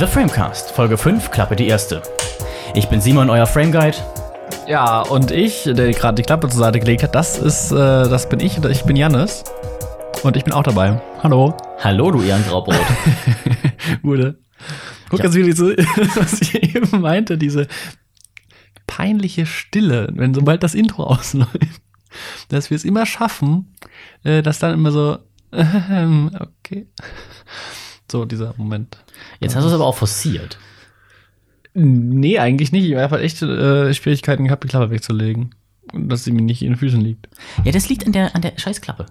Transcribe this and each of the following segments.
The Framecast, Folge 5, Klappe die erste. Ich bin Simon, euer Frameguide. Ja, und ich, der gerade die Klappe zur Seite gelegt hat, das ist, äh, das bin ich ich bin Jannis. Und ich bin auch dabei. Hallo. Hallo, du Ehrengraubrot. Gute. Guck Ja. jetzt wieder diese, was ich eben meinte, diese peinliche Stille, wenn sobald das Intro ausläuft, dass wir es immer schaffen, äh, dass dann immer so, okay. So, dieser Moment. Jetzt hast du es aber auch forciert. Nee, eigentlich nicht. Ich habe halt echt äh, Schwierigkeiten gehabt, die Klappe wegzulegen. Und dass sie mir nicht in den Füßen liegt. Ja, das liegt an der, an der Scheißklappe.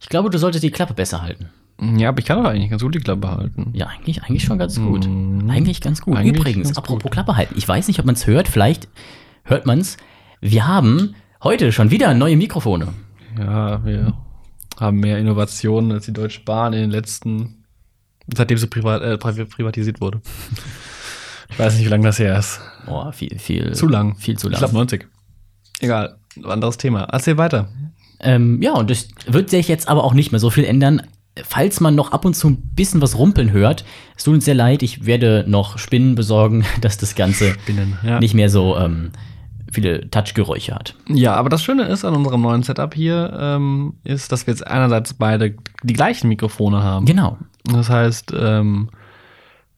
Ich glaube, du solltest die Klappe besser halten. Ja, aber ich kann doch eigentlich ganz gut die Klappe halten. Ja, eigentlich, eigentlich schon ganz gut. Mm. Eigentlich ganz gut. Eigentlich Übrigens, ganz apropos gut. Klappe halten. Ich weiß nicht, ob man es hört. Vielleicht hört man es. Wir haben heute schon wieder neue Mikrofone. Ja, wir haben mehr Innovationen als die Deutsche Bahn in den letzten, seitdem sie privat, äh, pri- privatisiert wurde. Ich weiß nicht, wie lange das her ist. Boah, viel, viel. Zu lang. Viel zu Ich lang. glaube 90. Egal, anderes Thema. Erzähl weiter. Ähm, ja, und das wird sich jetzt aber auch nicht mehr so viel ändern. Falls man noch ab und zu ein bisschen was rumpeln hört, es tut uns sehr leid, ich werde noch Spinnen besorgen, dass das Ganze Spinnen, ja. nicht mehr so ähm, viele Touchgeräusche hat. Ja, aber das Schöne ist an unserem neuen Setup hier, ähm, ist, dass wir jetzt einerseits beide die gleichen Mikrofone haben. Genau. Das heißt, ähm,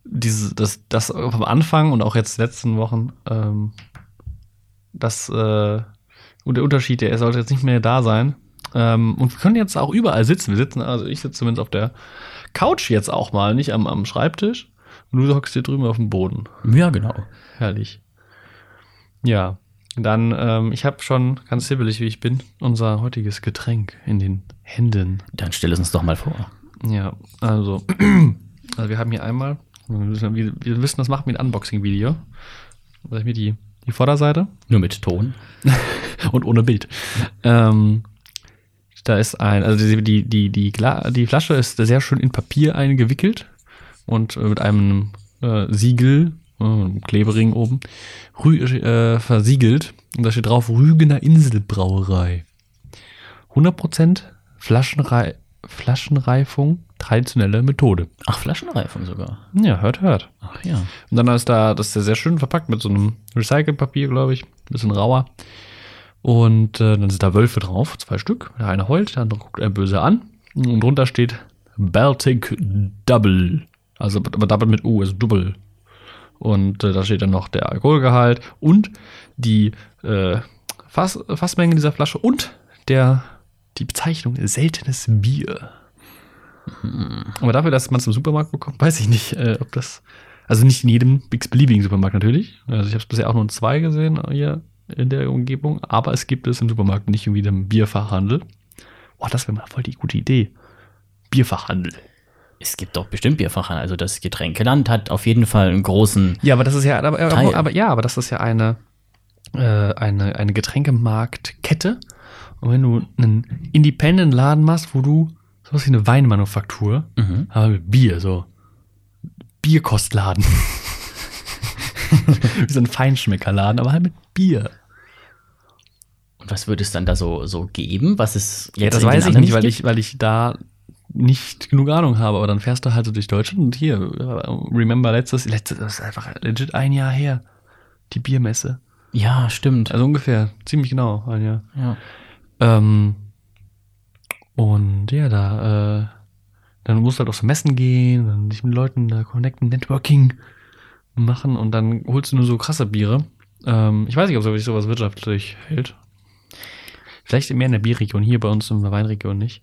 diese, das, das vom Anfang und auch jetzt letzten Wochen, ähm, das, äh, und der Unterschied, der sollte jetzt nicht mehr da sein. Ähm, und wir können jetzt auch überall sitzen. Wir sitzen, also ich sitze zumindest auf der Couch jetzt auch mal, nicht am, am Schreibtisch. Und du hockst hier drüben auf dem Boden. Ja, genau. Herrlich. Ja, dann, ähm, ich habe schon, ganz hibbelig wie ich bin, unser heutiges Getränk in den Händen. Dann stell es uns doch mal vor. Ja, also, also wir haben hier einmal, wir, wir wissen, das machen wir ein Unboxing-Video. Sag ich mir die, die Vorderseite Nur mit Ton. und ohne Bild. Ähm, da ist ein, also die, die, die, die, Gla die Flasche ist sehr schön in Papier eingewickelt und äh, mit einem äh, Siegel, äh, einem Klebering oben, rü äh, versiegelt. Und da steht drauf Rügener Inselbrauerei. 100% Flaschenrei Flaschenreifung, traditionelle Methode. Ach, Flaschenreifung sogar. Ja, hört, hört. Ach ja. Und dann ist da, das ist ja sehr schön verpackt mit so einem Recycelpapier, glaube ich. Bisschen rauer. Und äh, dann sind da Wölfe drauf, zwei Stück. Der eine heult, der andere guckt er böse an. Und drunter steht Baltic Double. Also aber Double mit U, also Double. Und äh, da steht dann noch der Alkoholgehalt und die äh, Fass, Fassmenge dieser Flasche und der, die Bezeichnung seltenes Bier. Aber dafür, dass man es im Supermarkt bekommt, weiß ich nicht, äh, ob das. Also nicht in jedem beliebigen Supermarkt natürlich. Also ich habe es bisher auch nur in zwei gesehen hier in der Umgebung, aber es gibt es im Supermarkt nicht irgendwie im Bierfachhandel. Boah, das wäre mal voll die gute Idee. Bierfachhandel. Es gibt doch bestimmt Bierfachhandel. Also das Getränkeland hat auf jeden Fall einen großen. Ja, aber das ist ja, aber, aber, aber ja, aber das ist ja eine, äh, eine, eine Getränkemarktkette. Und wenn du einen Independent-Laden machst, wo du sowas wie eine Weinmanufaktur, Mhm. aber mit Bier, so Bierkostladen. wie so ein Feinschmeckerladen, aber halt mit Bier. Und was würde es dann da so, so geben? Was es jetzt Ja, das weiß ich nicht, weil gibt? ich, weil ich da nicht genug Ahnung habe. Aber dann fährst du halt so durch Deutschland und hier, remember letztes, letztes, das ist einfach legit ein Jahr her. Die Biermesse. Ja, stimmt. Also ungefähr, ziemlich genau ein Jahr. ja. Ähm, und ja, da, äh, dann musst du halt auf so Messen gehen, dann dich mit Leuten da connecten, Networking machen und dann holst du nur so krasse Biere. Ähm, ich weiß nicht, ob sich sowas wirtschaftlich hält. Vielleicht mehr in der Bierregion, hier bei uns in der Weinregion nicht.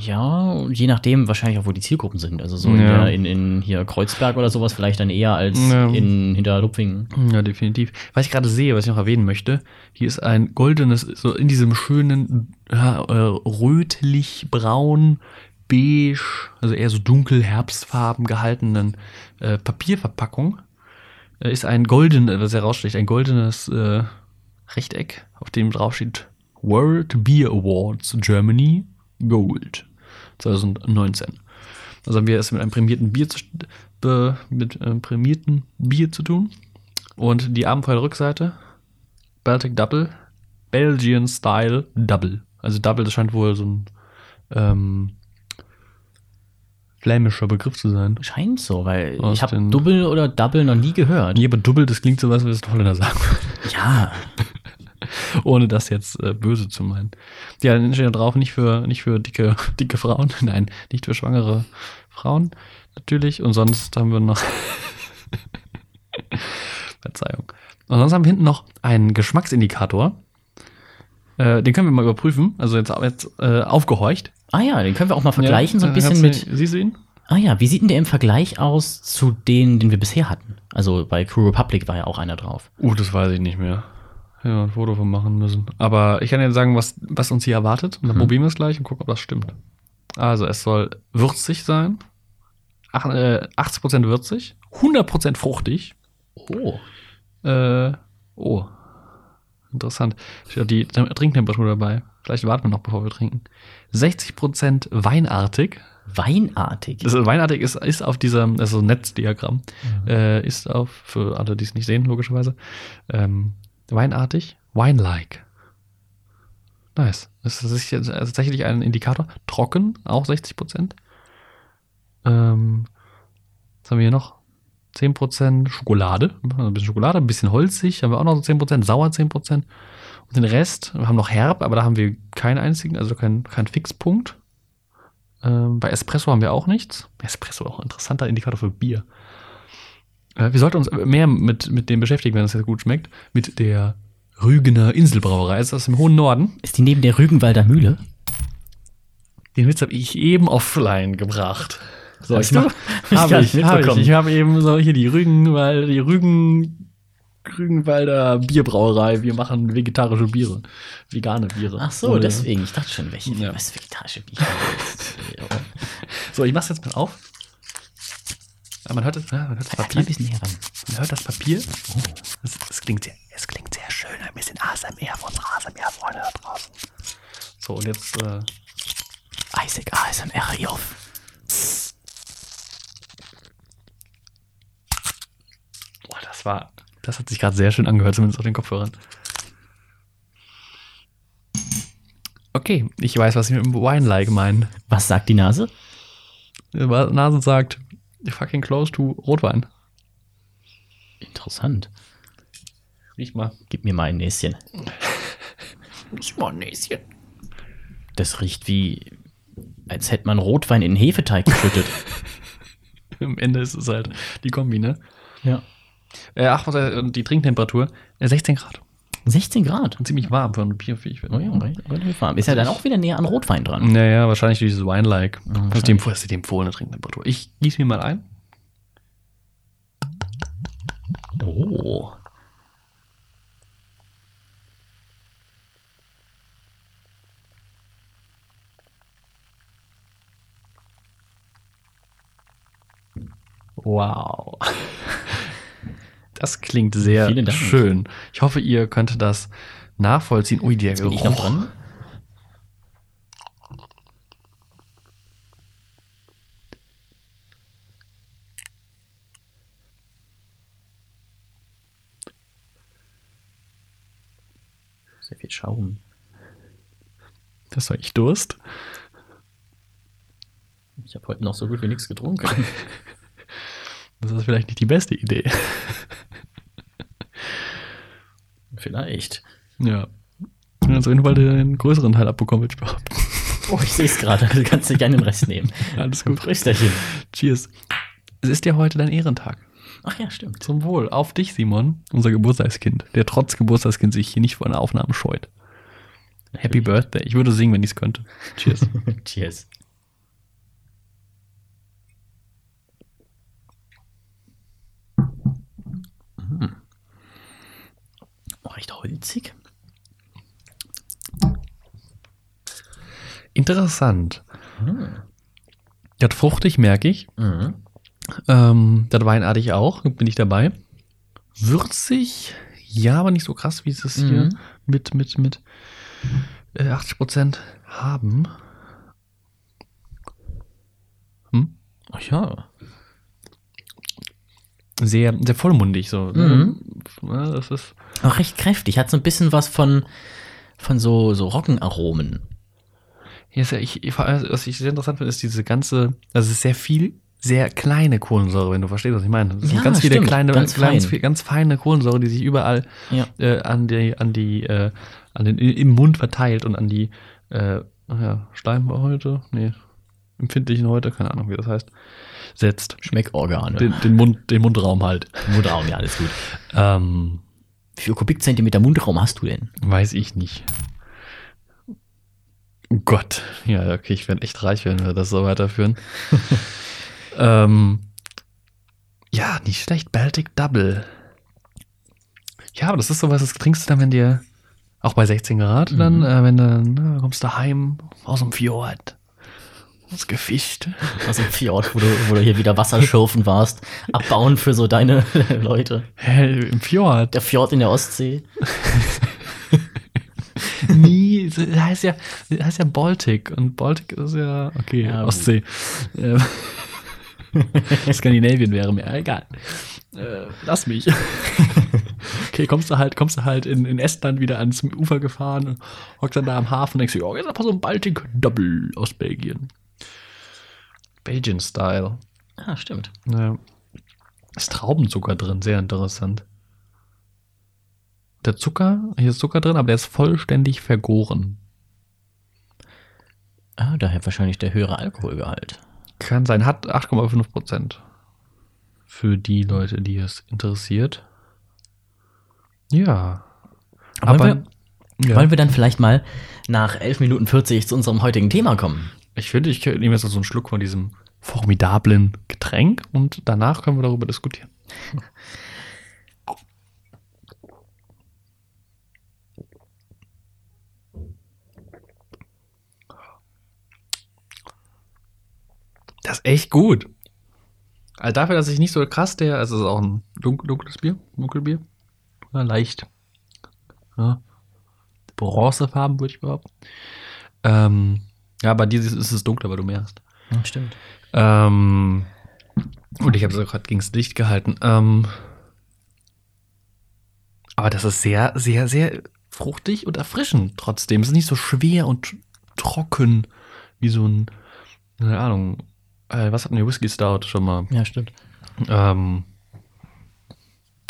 Ja, je nachdem wahrscheinlich auch, wo die Zielgruppen sind. Also so in, Ja. der, in, in hier Kreuzberg oder sowas vielleicht dann eher als Ja. in Hinterlupfingen. Ja, definitiv. Was ich gerade sehe, was ich noch erwähnen möchte, hier ist ein goldenes, so in diesem schönen, ja, äh, rötlich-braun, beige, also eher so dunkel herbstfarben gehaltenen äh, Papierverpackung, äh, ist ein golden, äh, was heraussticht, ein goldenes äh, Rechteck, auf dem drauf steht World Beer Awards Germany Gold 2019. Also haben wir es mit einem prämierten Bier zu, be, mit einem prämierten Bier zu tun. Und die Abenteuer-Rückseite, Baltic Double, Belgian Style Double. Also Double, das scheint wohl so ein ähm, flämischer Begriff zu sein. Scheint so, weil Aus ich habe Double oder Double noch nie gehört. Nee, aber Double, das klingt so, was wir das Holländer sagen. Ja, Ohne das jetzt äh, böse zu meinen. Ja, dann steht da drauf, nicht für, nicht für dicke, dicke Frauen. Nein, nicht für schwangere Frauen. Natürlich. Und sonst haben wir noch. Verzeihung. Und sonst haben wir hinten noch einen Geschmacksindikator. Äh, den können wir mal überprüfen. Also jetzt, jetzt äh, aufgehorcht. ah ja, den können wir auch mal vergleichen, so ein äh, bisschen mit. Siehst du ihn? Ah ja, wie sieht denn der im Vergleich aus zu denen, den wir bisher hatten? Also bei Crew Republic war ja auch einer drauf. Uh, das weiß ich nicht mehr. Ja, ein Foto von machen müssen. Aber ich kann dir sagen, was, was uns hier erwartet. Und dann probieren wir es gleich und gucken, ob das stimmt. Also, es soll würzig sein. Ach, äh, 80% würzig. 100% fruchtig. Oh. Äh, oh. Interessant. Die Tem- Trinktemperatur dabei. Vielleicht warten wir noch, bevor wir trinken. 60% weinartig. Weinartig. Das ist, weinartig ist, ist auf diesem, also Netzdiagramm, äh, ist auf, für alle, die es nicht sehen, logischerweise, ähm, weinartig, wine-like. Nice. Das ist jetzt tatsächlich ein Indikator. Trocken, auch 60 Prozent. Ähm, was haben wir hier noch? 10% Schokolade, ein bisschen Schokolade, ein bisschen holzig, haben wir auch noch so 10%, sauer 10%. Und den Rest, wir haben noch herb, aber da haben wir keinen einzigen, also keinen keinen Fixpunkt. Ähm, bei Espresso haben wir auch nichts. Espresso auch ein interessanter Indikator für Bier. Äh, wir sollten uns mehr mit, mit dem beschäftigen, wenn es jetzt gut schmeckt. Mit der Rügener Inselbrauerei. Ist das im hohen Norden? Ist die neben der Rügenwalder Mühle? Den Witz habe ich eben offline gebracht. So, Hast ich du? habe ich, hab ich, ich habe eben so hier die Rügenwald, die Rügen, Rügenwalder Bierbrauerei. Wir machen vegetarische Biere, vegane Biere. Ach so, Ohne- deswegen. Ich dachte schon, welche Ja. was vegetarische Bier. So, ich mach's jetzt mal auf. Ja, man hört das, ja, man hört das Papier ein bisschen näher ran. Man hört das Papier. Es, es, klingt sehr, es klingt sehr schön. Ein bisschen ASMR von ASMR-Freunde da draußen. So, und jetzt, äh, Isaac ASMR auf. boah, das war, das hat sich gerade sehr schön angehört, zumindest auf den Kopfhörern. Okay, ich weiß, was ich mit dem Wine-like meinen. Was sagt die Nase? Die Nase sagt, fucking close to Rotwein. Interessant. Riech mal. Gib mir mal ein Näschen. Riech mal ein Näschen. Das riecht wie, als hätte man Rotwein in Hefeteig geschüttet. Am Ende ist es halt die Kombi, ne? ja. Äh, ach, was, äh, die Trinktemperatur, äh, 16 Grad. 16 Grad. Und ziemlich warm für ein Bier, wie ich finde. Oh ja, relativ warm. Ist ja dann auch wieder näher an Rotwein dran. Naja, wahrscheinlich durch dieses Wine-like. Das ist die, wahrscheinlich. das ist die empfohlene Trinktemperatur. Ich gieße mir mal ein. Oh. Wow. Das klingt sehr schön. Ich hoffe, ihr könnt das nachvollziehen. Ui, der Bin ich noch Geruch. dran? Sehr viel Schaum. Das war ich Durst. Ich habe heute noch so gut wie nichts getrunken. Das ist vielleicht nicht die beste Idee. Vielleicht. Ja. Ich bin auf jeden Fall den größeren Teil abbekommen, würde ich behaupten. Oh, ich sehe es gerade. Du kannst dir gerne den Rest nehmen. Alles gut. Prösterchen. Cheers. Es ist ja heute dein Ehrentag. Ach ja, stimmt. Zum Wohl. Auf dich, Simon, unser Geburtstagskind, der trotz Geburtstagskind sich hier nicht vor einer Aufnahme scheut. Happy Birthday. Ich würde singen, wenn ich es könnte. Cheers. Cheers. Oh, recht holzig. Interessant. Das fruchtig merke ich. Mhm. Ähm, das weinartig auch. Bin ich dabei. Würzig. Ja, aber nicht so krass, wie es es hier Mhm. mit, mit, mit äh, 80% haben. Hm? Ach ja. Sehr, sehr vollmundig so. Mhm. Ja, das ist. Auch recht kräftig. Hat so ein bisschen was von, von so, so Roggenaromen. Ja, ich, ich, was ich sehr interessant finde, ist diese ganze, also es ist sehr viel, sehr kleine Kohlensäure, wenn du verstehst, was ich meine. Das sind Ja, ganz viele stimmt, kleine, ganz ganz, ganz, fein. ganz feine Kohlensäure, die sich überall Ja. äh, an die, an die, äh, an den, im Mund verteilt und an die, äh, ja, Schleimhäute, nee, empfindlichen Häute, keine Ahnung, wie das heißt, setzt. Schmeckorgane. Den, den, Mund, den Mundraum halt. Mundraum, ja, alles gut. Ähm, Wie viel Kubikzentimeter Mundraum hast du denn? weiß ich nicht. Oh Gott. Ja, okay, ich werde echt reich, wenn wir das so weiterführen. ähm, ja, nicht schlecht. Baltic Double. Ja, aber das ist sowas, das trinkst du dann, wenn dir auch bei 16 Grad dann, äh, wenn du na, kommst du heim aus dem Fjord. Hast gefischt. Aus dem Fjord, wo du, wo du hier wieder Wasser schürfen warst. Abbauen für so deine Leute. Hä, im Fjord? Der Fjord in der Ostsee. Nie, das heißt ja, das heißt ja Baltic und Baltic ist ja, okay, Ja. Ostsee. Ähm, Skandinavien wäre mir egal. Äh, lass mich. okay, kommst du halt, kommst du halt in, in Estland wieder ans Ufer gefahren und hockst dann da am Hafen und denkst dir, oh, jetzt einfach so ein Baltic Double aus Belgien. Belgian Style. Ah, stimmt. Ja. Ist Traubenzucker drin, sehr interessant. Der Zucker, hier ist Zucker drin, aber der ist vollständig vergoren. Ah, daher wahrscheinlich der höhere Alkoholgehalt. Kann sein, hat 8,5 Prozent. Für die Leute, die es interessiert. Ja. Aber Aber ja. Wollen wir dann vielleicht mal nach 11 Minuten 40 zu unserem heutigen Thema kommen? Ich finde, ich nehme jetzt noch so einen Schluck von diesem formidablen Getränk und danach können wir darüber diskutieren. Das ist echt gut. Also dafür, dass ich nicht so krass der, also es ist auch ein dunk- dunkles Bier, Dunkelbier. Ja, leicht. Ja. Bronzefarben, würde ich behaupten. Ähm, ja, bei dir ist es dunkler, weil du mehr hast. Ja, stimmt. Ähm, und ich habe es gerade gegen das Licht gehalten. Ähm, aber das ist sehr, sehr, sehr fruchtig und erfrischend trotzdem. Es ist nicht so schwer und trocken wie so ein, keine Ahnung, äh, was hat denn der Whisky Stout schon mal? Ja, stimmt. Ähm,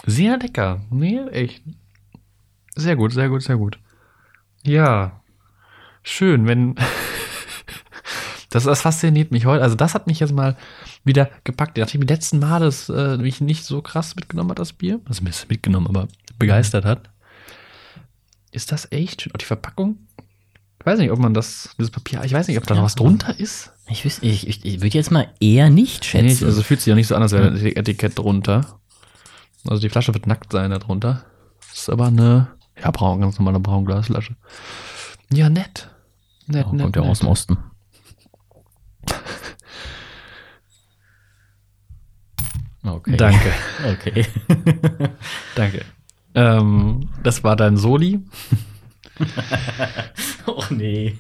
sehr lecker. Nee, echt. Sehr gut, sehr gut, sehr gut. Ja. Schön, wenn. das, das fasziniert mich heute. Also, das hat mich jetzt mal wieder gepackt. Nachdem die letzten Mal das äh, mich nicht so krass mitgenommen hat, das Bier. Also, ein bisschen mitgenommen, aber begeistert hat. Ist das echt schön? Und die Verpackung? Ich weiß nicht, ob man das, dieses Papier, ich weiß nicht, ob da noch was drunter ist. Ich, ich, ich, ich würde jetzt mal eher nicht schätzen. Nee, also fühlt sich ja nicht so an, als wäre ein Etikett drunter. Also die Flasche wird nackt sein da drunter. Ist aber eine, ja, braun, ganz normale Braunglasflasche. Ja, nett. Nett, Oh, nett, kommt ja aus dem Osten. Okay. Danke, Okay. danke. Ähm, das war dein Soli. oh nee.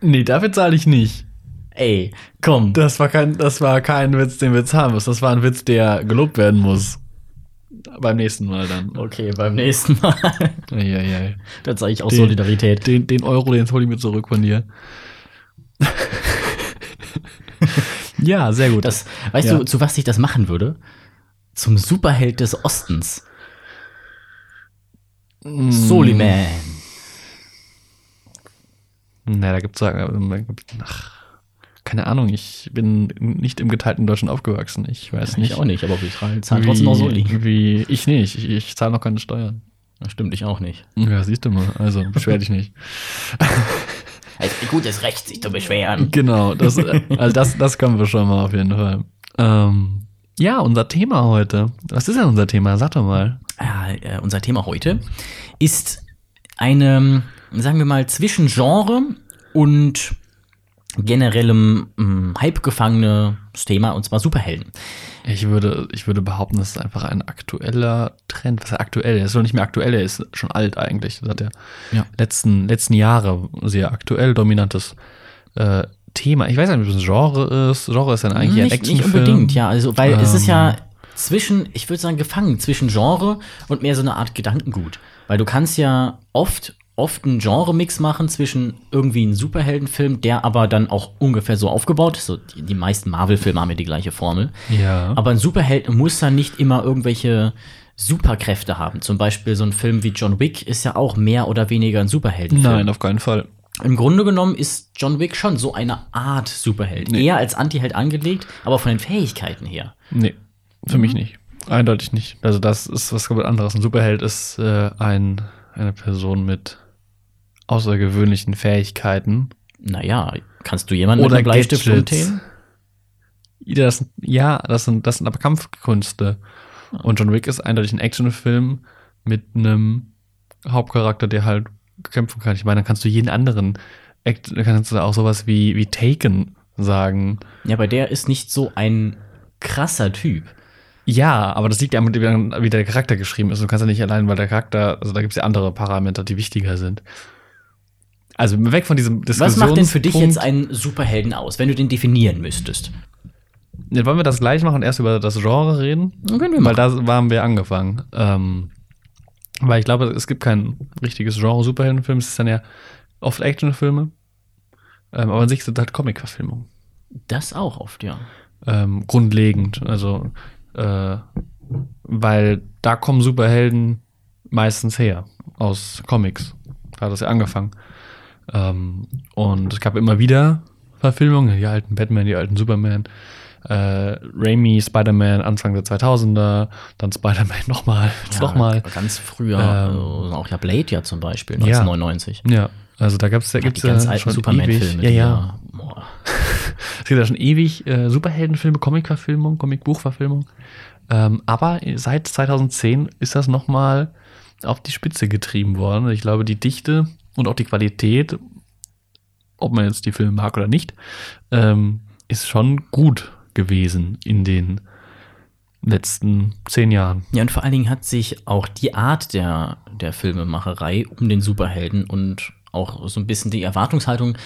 Nee, dafür zahle ich nicht. Ey, komm. Das war kein, das war kein Witz, den wir jetzt haben muss. Das war ein Witz, der gelobt werden muss. Beim nächsten Mal dann. Okay, beim nächsten Mal. Eieiei. Dann zeige ich auch Den- Solidarität. Den, den Euro, den hol ich mir zurück von dir. Ja, sehr gut. Das, weißt Ja. du, zu was ich das machen würde? Zum Superheld des Ostens. Mm. Soliman. Na, da gibt's ach, keine Ahnung, ich bin nicht im geteilten Deutschland aufgewachsen. Ich weiß nicht. Ich auch nicht, aber wir zahlen trotzdem noch Soli. Wie, ich nicht. Ich, ich zahle noch keine Steuern. Das stimmt, ich auch nicht. Ja, siehst du mal. Also, beschwer dich nicht. Also, gutes Recht, sich zu beschweren. Genau, das, also das, das können wir schon mal auf jeden Fall. Ähm, ja, unser Thema heute. Was ist denn unser Thema? Sag doch mal. Ja, äh, unser Thema heute ist eine, sagen wir mal, zwischen Genre und generellem mh, Hype gefangenes Thema, und zwar Superhelden. Ich würde, ich würde behaupten, das ist einfach ein aktueller Trend. Was ist aktuell? Er ist noch nicht mehr aktuell, er ist schon alt eigentlich. Das hat ja, Ja. letzten, letzten Jahre sehr aktuell dominantes äh, Thema. Ich weiß nicht, ob es ein Genre ist. Genre ist dann eigentlich ein nicht, nicht Actionfilm. unbedingt, ja. Also, weil es ist Ähm. ja zwischen, ich würde sagen, gefangen zwischen Genre und mehr so eine Art Gedankengut. Weil du kannst ja oft oft einen Genre-Mix machen zwischen irgendwie einem Superheldenfilm, der aber dann auch ungefähr so aufgebaut ist. So, die, die meisten Marvel-Filme haben ja die gleiche Formel. Ja. Aber ein Superheld muss dann nicht immer irgendwelche Superkräfte haben. Zum Beispiel so ein Film wie John Wick ist ja auch mehr oder weniger ein Superheldenfilm. Nein, auf keinen Fall. Im Grunde genommen ist John Wick schon so eine Art Superheld. Nee. Eher als Antiheld angelegt, aber von den Fähigkeiten her. Nee, für mich nicht. Eindeutig nicht. Also das ist was komplett anderes. Ein Superheld ist äh, ein, eine Person mit außergewöhnlichen Fähigkeiten. Naja, kannst du jemanden Oder mit einem Bleistift? Ja, das, ja, das sind, das sind aber Kampfkünste. Und John Wick ist eindeutig ein Actionfilm mit einem Hauptcharakter, der halt kämpfen kann. Ich meine, dann kannst du jeden anderen, kannst du auch sowas wie, wie Taken sagen. Ja, aber der ist nicht so ein krasser Typ. Ja, aber das liegt ja an, wie der Charakter geschrieben ist. Du kannst ja nicht allein, weil der Charakter, also da gibt es ja andere Parameter, die wichtiger sind. Also weg von diesem Was macht denn für dich Diskussionspunkt. jetzt einen Superhelden aus, wenn du den definieren müsstest? Ja, wollen wir das gleich machen und erst über das Genre reden? Können wir Weil da waren wir angefangen. Ähm, weil ich glaube, es gibt kein richtiges Genre Superheldenfilm. Es ist dann ja oft Actionfilme. Ähm, aber an sich sind halt Comic-Verfilmungen. Das auch oft, ja. Ähm, grundlegend. Also, äh, weil da kommen Superhelden meistens her. Aus Comics. Da hat das ja angefangen. Ähm, und es gab immer wieder Verfilmungen. Die alten Batman, die alten Superman. Äh, Raimi, Spider-Man Anfang der 2000er, dann Spider-Man nochmal, jetzt ja nochmal. Ganz früher, Ähm, also auch ja Blade ja zum Beispiel, Ja. 1999. Ja, also da gab's, da Ja, gibt's die ganz alten Superman-Filme. Ja, ja. boah. Es gibt ja schon ewig äh, Superheldenfilme, Comicverfilmung, Comicbuchverfilmung. Ähm, aber seit 2010 ist das nochmal auf die Spitze getrieben worden. Ich glaube, die Dichte und auch die Qualität, ob man jetzt die Filme mag oder nicht, ähm, ist schon gut gewesen in den letzten zehn Jahren. Ja, und vor allen Dingen hat sich auch die Art der, der Filmemacherei um den Superhelden und auch so ein bisschen die Erwartungshaltung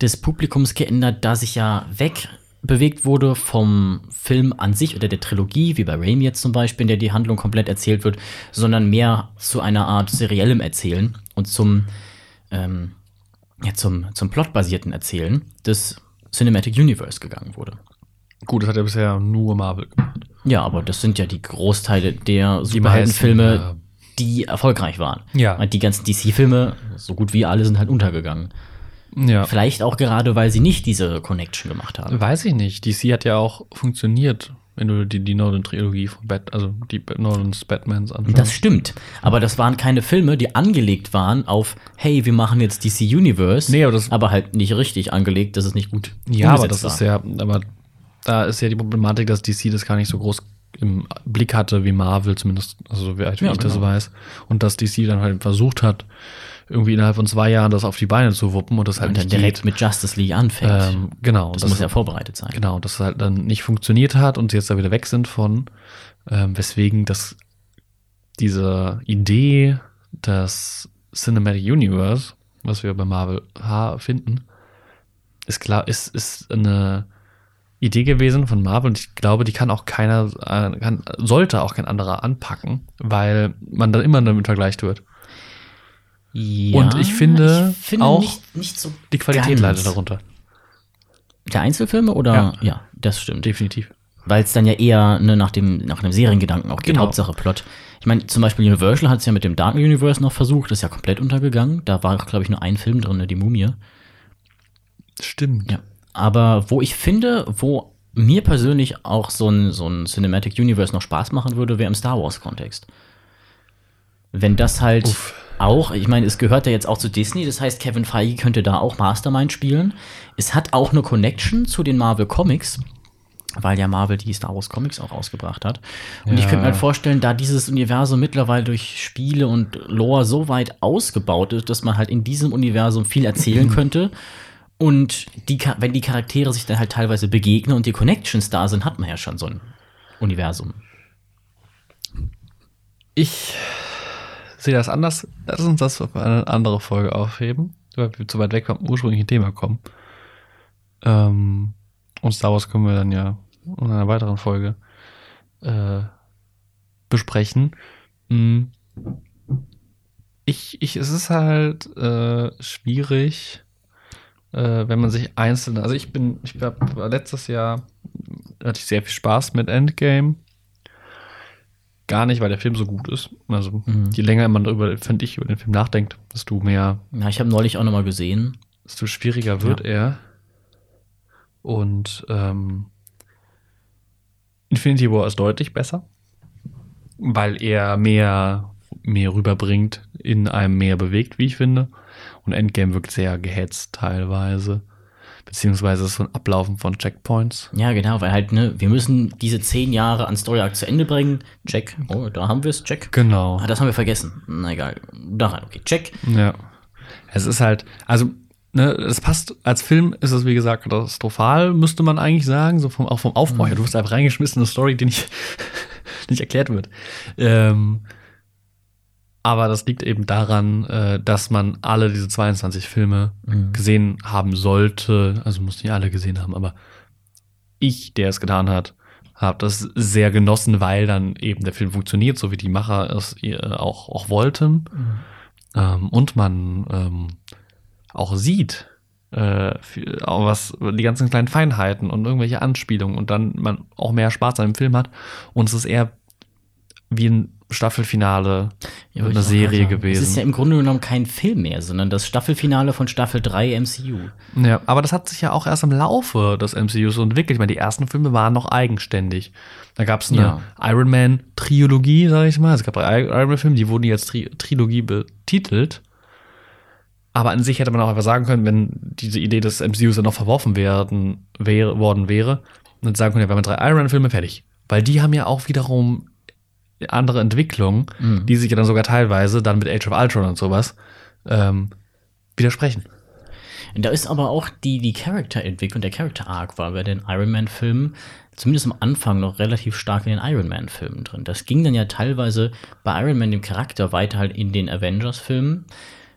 des Publikums geändert, da sich ja wegbewegt wurde vom Film an sich oder der Trilogie, wie bei Raimi jetzt zum Beispiel, in der die Handlung komplett erzählt wird, sondern mehr zu einer Art seriellem Erzählen und zum, ähm, ja, zum, zum plotbasierten Erzählen des Cinematic Universe gegangen wurde. Gut, das hat ja bisher nur Marvel gemacht. Ja, aber das sind ja die Großteile der Superheldenfilme, die erfolgreich waren. Ja. Und die ganzen DC-Filme, so gut wie alle, sind halt untergegangen. Ja. Vielleicht auch gerade, weil sie nicht diese Connection gemacht haben. Weiß ich nicht. DC hat ja auch funktioniert, wenn du die, die Nolan-Trilogie von Bat, also die Nolans Batmans anschaust. Das stimmt. Aber das waren keine Filme, die angelegt waren auf, hey, wir machen jetzt DC Universe. Nee, aber das- halt nicht richtig angelegt, dass es nicht gut ja, aber das ist ja, aber da ist ja die Problematik, dass DC das gar nicht so groß im Blick hatte wie Marvel, zumindest, also soweit Ja, ich das genau. weiß. Und dass DC dann halt versucht hat, irgendwie innerhalb von zwei Jahren das auf die Beine zu wuppen und das halt Und dann nicht direkt geht. mit Justice League anfängt. Ähm, genau. das, muss ja vorbereitet sein. Genau, dass es halt dann nicht funktioniert hat und sie jetzt da wieder weg sind von, ähm, weswegen das diese Idee des Cinematic Universe, was wir bei Marvel H finden, ist klar, ist, ist eine Idee gewesen von Marvel und ich glaube, die kann auch keiner, äh, kann, sollte auch kein anderer anpacken, weil man dann immer damit vergleicht wird. Ja, Und ich finde auch nicht, nicht so Die Qualität ganz. leidet darunter. Der Einzelfilme oder? Ja. ja das stimmt. Definitiv. Weil es dann ja eher ne, nach, dem, nach einem Seriengedanken auch geht, Genau. Hauptsache Plot. Ich meine, zum Beispiel Universal hat es ja mit dem Dark Universe noch versucht, das ist ja komplett untergegangen. Da war, glaube ich, nur ein Film drin, ne, die Mumie. Stimmt. Ja. Aber wo ich finde, wo mir persönlich auch so ein, so ein Cinematic Universe noch Spaß machen würde, wäre im Star Wars-Kontext. Wenn das halt Uff. Auch, ich meine, es gehört ja jetzt auch zu Disney, das heißt, Kevin Feige könnte da auch Mastermind spielen. Es hat auch eine Connection zu den Marvel Comics, weil ja Marvel die Star Wars Comics auch rausgebracht hat. Und ich Ja. könnte mir halt vorstellen, da dieses Universum mittlerweile durch Spiele und Lore so weit ausgebaut ist, dass man halt in diesem Universum viel erzählen könnte. Und die, wenn die Charaktere sich dann halt teilweise begegnen und die Connections da sind, hat man ja schon so ein Universum. Ich sehe das anders. Lass uns das auf eine andere Folge aufheben, weil wir zu weit weg vom ursprünglichen Thema kommen. Ähm, und Star Wars können wir dann ja in einer weiteren Folge äh, besprechen. Mm. ich, ich, es ist halt äh, schwierig, äh, wenn man sich einzeln, also ich bin, ich war letztes Jahr, hatte ich sehr viel Spaß mit Endgame. Gar nicht, weil der Film so gut ist. Also, Mhm. je länger man darüber, finde ich, über den Film nachdenkt, desto mehr, Ja, ich habe neulich auch noch mal gesehen. desto schwieriger wird er. Und ähm, Infinity War ist deutlich besser, weil er mehr, mehr rüberbringt, in einem mehr bewegt, wie ich finde. Und Endgame wirkt sehr gehetzt teilweise. Beziehungsweise so ein Ablaufen von Checkpoints. Ja, genau, weil halt, ne, wir müssen diese zehn Jahre an Story Arc zu Ende bringen. Check. Oh, da haben wir es, check. Genau. Ah, das haben wir vergessen. Na egal. Da rein, okay, check. Ja. Es ist halt, also, ne, es passt, als Film ist es, wie gesagt, katastrophal, müsste man eigentlich sagen, so vom, auch vom Aufbau her. Du wirst einfach reingeschmissen, eine Story, die nicht, nicht erklärt wird. Ähm, aber das liegt eben daran, äh, dass man alle diese 22 Filme gesehen haben sollte. Also muss nicht alle gesehen haben, aber ich, der es getan hat, habe das sehr genossen, weil dann eben der Film funktioniert, so wie die Macher es äh, auch, auch wollten. Ähm, und man ähm, auch sieht, äh, auch was die ganzen kleinen Feinheiten und irgendwelche Anspielungen und dann man auch mehr Spaß an dem Film hat. Und es ist eher wie ein Staffelfinale Ja, eine Serie gewesen. Es ist ja im Grunde genommen kein Film mehr, sondern das Staffelfinale von Staffel 3 MCU. Ja, aber das hat sich ja auch erst im Laufe des MCUs so entwickelt. Ich meine, die ersten Filme waren noch eigenständig. Da gab es eine Ja. Iron Man-Trilogie, sage ich mal. Es gab drei Iron Man-Filme, die wurden jetzt Tri Trilogie betitelt. Aber an sich hätte man auch einfach sagen können, wenn diese Idee des MCUs dann noch verworfen werden, wäre, worden wäre, dann sagen können, ja, wir haben drei Iron Man-Filme fertig. Weil die haben ja auch wiederum andere Entwicklungen, Mhm. die sich ja dann sogar teilweise dann mit Age of Ultron und sowas ähm, widersprechen. Da ist aber auch die, die Charakterentwicklung, der Character Arc war bei den Iron Man-Filmen, zumindest am Anfang noch relativ stark in den Iron Man-Filmen drin. Das ging dann ja teilweise bei Iron Man dem Charakter weiter halt in den Avengers-Filmen,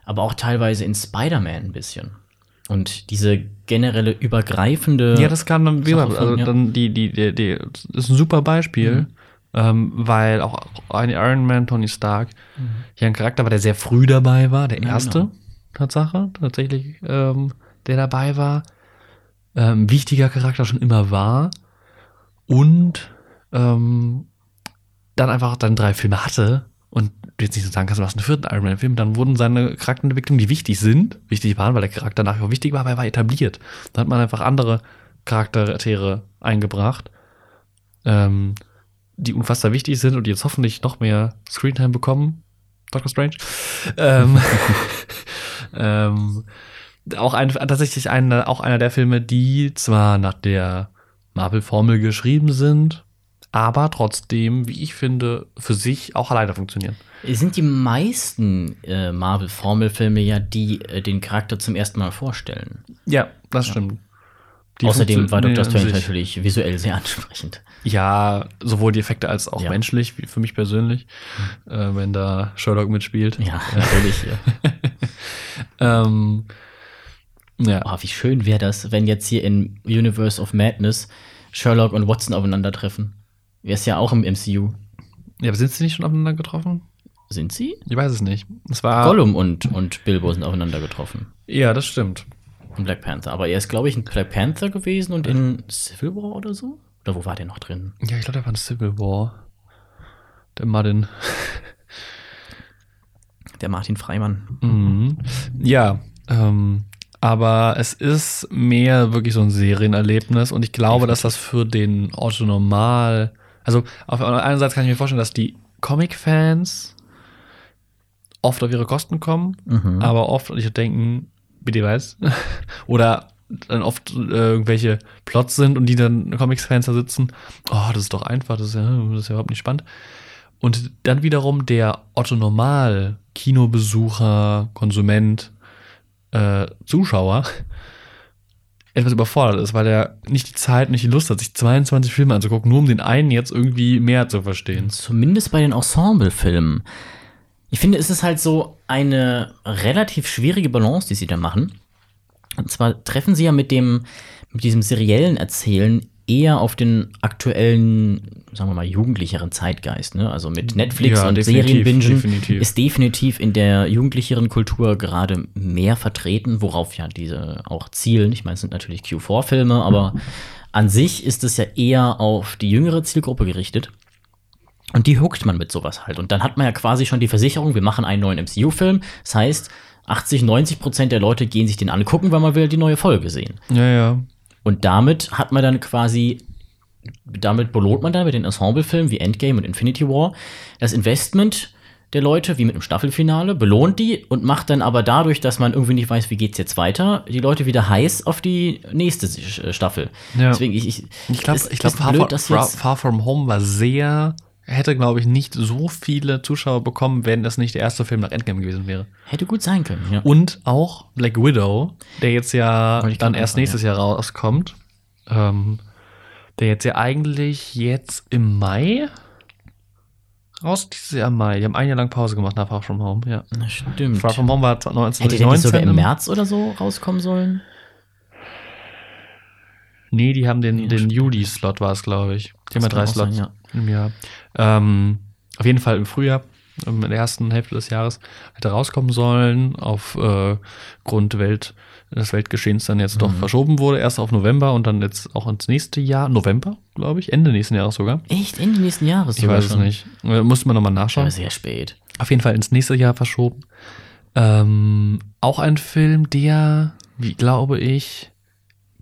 aber auch teilweise in Spider-Man ein bisschen. Und diese generelle übergreifende. Ja, das kam dann, wie gesagt, also ja. dann die, die, die, die, das ist ein super Beispiel, ähm, weil auch Iron Man, Tony Stark, hier ein Charakter war, der sehr früh dabei war, der Ja, erste, genau. Tatsache, tatsächlich, ähm, der dabei war, ähm, wichtiger Charakter schon immer war und ähm, dann einfach dann drei Filme hatte und du jetzt nicht so sagen kannst, du hast einen vierten Iron Man-Film, dann wurden seine Charakterentwicklungen, die wichtig sind, wichtig waren, weil der Charakter nachher auch wichtig war, aber er war etabliert. Dann hat man einfach andere Charaktere eingebracht, ähm, die unfassbar wichtig sind und jetzt hoffentlich noch mehr Screentime bekommen. Doctor Strange. ähm, ähm, auch ein, tatsächlich eine, auch einer der Filme, die zwar nach der Marvel-Formel geschrieben sind, aber trotzdem, wie ich finde, für sich auch alleine funktionieren. Es sind die meisten äh, Marvel-Formelfilme ja, die äh, den Charakter zum ersten Mal vorstellen. Ja, das stimmt. Die Außerdem war Dr. Strange natürlich visuell sehr ansprechend. Ja, sowohl die Effekte als auch Ja. menschlich, wie für mich persönlich, äh, wenn da Sherlock mitspielt. Ja, natürlich. Ja. Ähm, ja. Oh, wie schön wäre das, wenn jetzt hier in Universe of Madness Sherlock und Watson aufeinandertreffen. Wäre es ja auch im MCU. ja, aber sind sie nicht schon aufeinander getroffen? Sind sie? Ich weiß es nicht. Es war. Gollum und, und Bilbo sind aufeinander getroffen. Ja, das stimmt. In Black Panther. Aber er ist, glaube ich, in Black Panther gewesen und in Civil War oder so? Oder wo war der noch drin? Ja, ich glaube, der war ein Civil War. Der Martin. Der Martin Freimann. Mhm. Ja, ähm, aber es ist mehr wirklich so ein Serienerlebnis und ich glaube, dass das für den Otto Normal, also auf einerseits kann ich mir vorstellen, dass die Comic-Fans oft auf ihre Kosten kommen, Mhm. aber oft nicht denken, bitte weiß, oder dann oft äh, irgendwelche Plots sind und die dann Comics-Fans da sitzen, oh, das ist doch einfach, das ist ja, das ist ja überhaupt nicht spannend. Und dann wiederum der Otto Normal, Kinobesucher, Konsument, äh, Zuschauer etwas überfordert ist, weil er nicht die Zeit, nicht die Lust hat, sich 22 Filme anzugucken, nur um den einen jetzt irgendwie mehr zu verstehen. Zumindest bei den Ensemble-Filmen. Ich finde, es ist halt so eine relativ schwierige Balance, die sie da machen. Und zwar treffen sie ja mit dem, mit diesem seriellen Erzählen eher auf den aktuellen, sagen wir mal, jugendlicheren Zeitgeist. Ne? Also mit Netflix Ja, und Serienbingen ist definitiv in der jugendlicheren Kultur gerade mehr vertreten, worauf ja diese auch zielen. Ich meine, es sind natürlich Q4-Filme, aber an sich ist es ja eher auf die jüngere Zielgruppe gerichtet. Und die huckt man mit sowas halt. Und dann hat man ja quasi schon die Versicherung, wir machen einen neuen MCU-Film. Das heißt, 80, 90 Prozent der Leute gehen sich den angucken, weil man will die neue Folge sehen. Ja, ja. Und damit hat man dann quasi, damit belohnt man dann mit den Ensemble-Filmen wie Endgame und Infinity War das Investment der Leute, wie mit einem Staffelfinale, belohnt die und macht dann aber dadurch, dass man irgendwie nicht weiß, wie geht's jetzt weiter, die Leute wieder heiß auf die nächste äh, Staffel. Ja. Deswegen, ich, ich, Ich glaube, ich glaub, Far, Far From Home war sehr, hätte, glaube ich, nicht so viele Zuschauer bekommen, wenn das nicht der erste Film nach Endgame gewesen wäre. hätte gut sein können, ja. Und auch Black Widow, der jetzt ja dann erst nächstes Jahr rauskommt. Ähm, der jetzt ja eigentlich jetzt im Mai raus, dieses Jahr im Mai. Die haben ein Jahr lang Pause gemacht nach Far From Home, ja. Na, stimmt. Far From Home war 1919. Hätte der nicht sogar im März oder so rauskommen sollen? Nee, die haben den, Ja, den. Juli-Slot war es, glaube ich. Die haben ja drei auch sein, Slots ja. im Jahr. Ähm, auf jeden Fall im Frühjahr, in der ersten Hälfte des Jahres, hätte rauskommen sollen, auf äh, Welt, des Weltgeschehens dann jetzt doch Mhm. verschoben wurde, erst auf November und dann jetzt auch ins nächste Jahr, November, glaube ich, Ende nächsten Jahres sogar. Echt? Ende nächsten Jahres Ich weiß es schon? nicht. Äh, Musste man nochmal Ja, nachschauen. sehr spät. Auf jeden Fall ins nächste Jahr verschoben. Ähm, auch ein Film, der, wie glaube ich,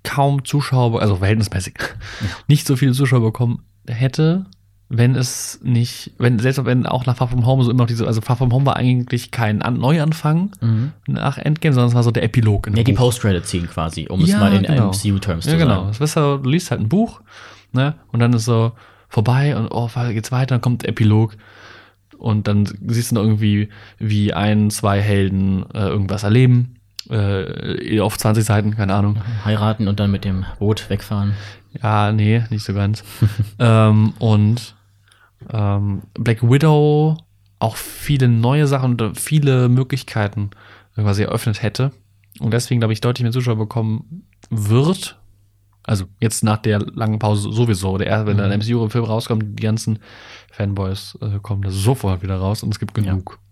kaum Zuschauer, also verhältnismäßig, nicht so viele Zuschauer bekommen hätte, wenn es nicht, wenn, selbst wenn auch nach Far From Home so immer noch diese, also Far From Home war eigentlich kein An Neuanfang Mhm. nach Endgame, sondern es war so der Epilog Ja, die. Post-Credit-Scene quasi, um es Ja, mal in genau. MCU-Terms zu Ja, genau. sagen. Du, du liest halt ein Buch, ne? Und dann ist so vorbei und oh, geht's weiter, dann kommt der Epilog. Und dann siehst du noch irgendwie, wie ein, zwei Helden äh, irgendwas erleben. Äh, auf 20 Seiten, keine Ahnung. Heiraten und dann mit dem Boot wegfahren. Ja, nee, nicht so ganz. ähm, und ähm, Black Widow auch viele neue Sachen und viele Möglichkeiten quasi eröffnet hätte. Und deswegen, glaube ich, deutlich mehr Zuschauer bekommen wird. Also jetzt nach der langen Pause sowieso. Der, wenn Mhm. ein MCU-Film rauskommt, die ganzen Fanboys äh, kommen da sofort wieder raus und es gibt genug. Ja,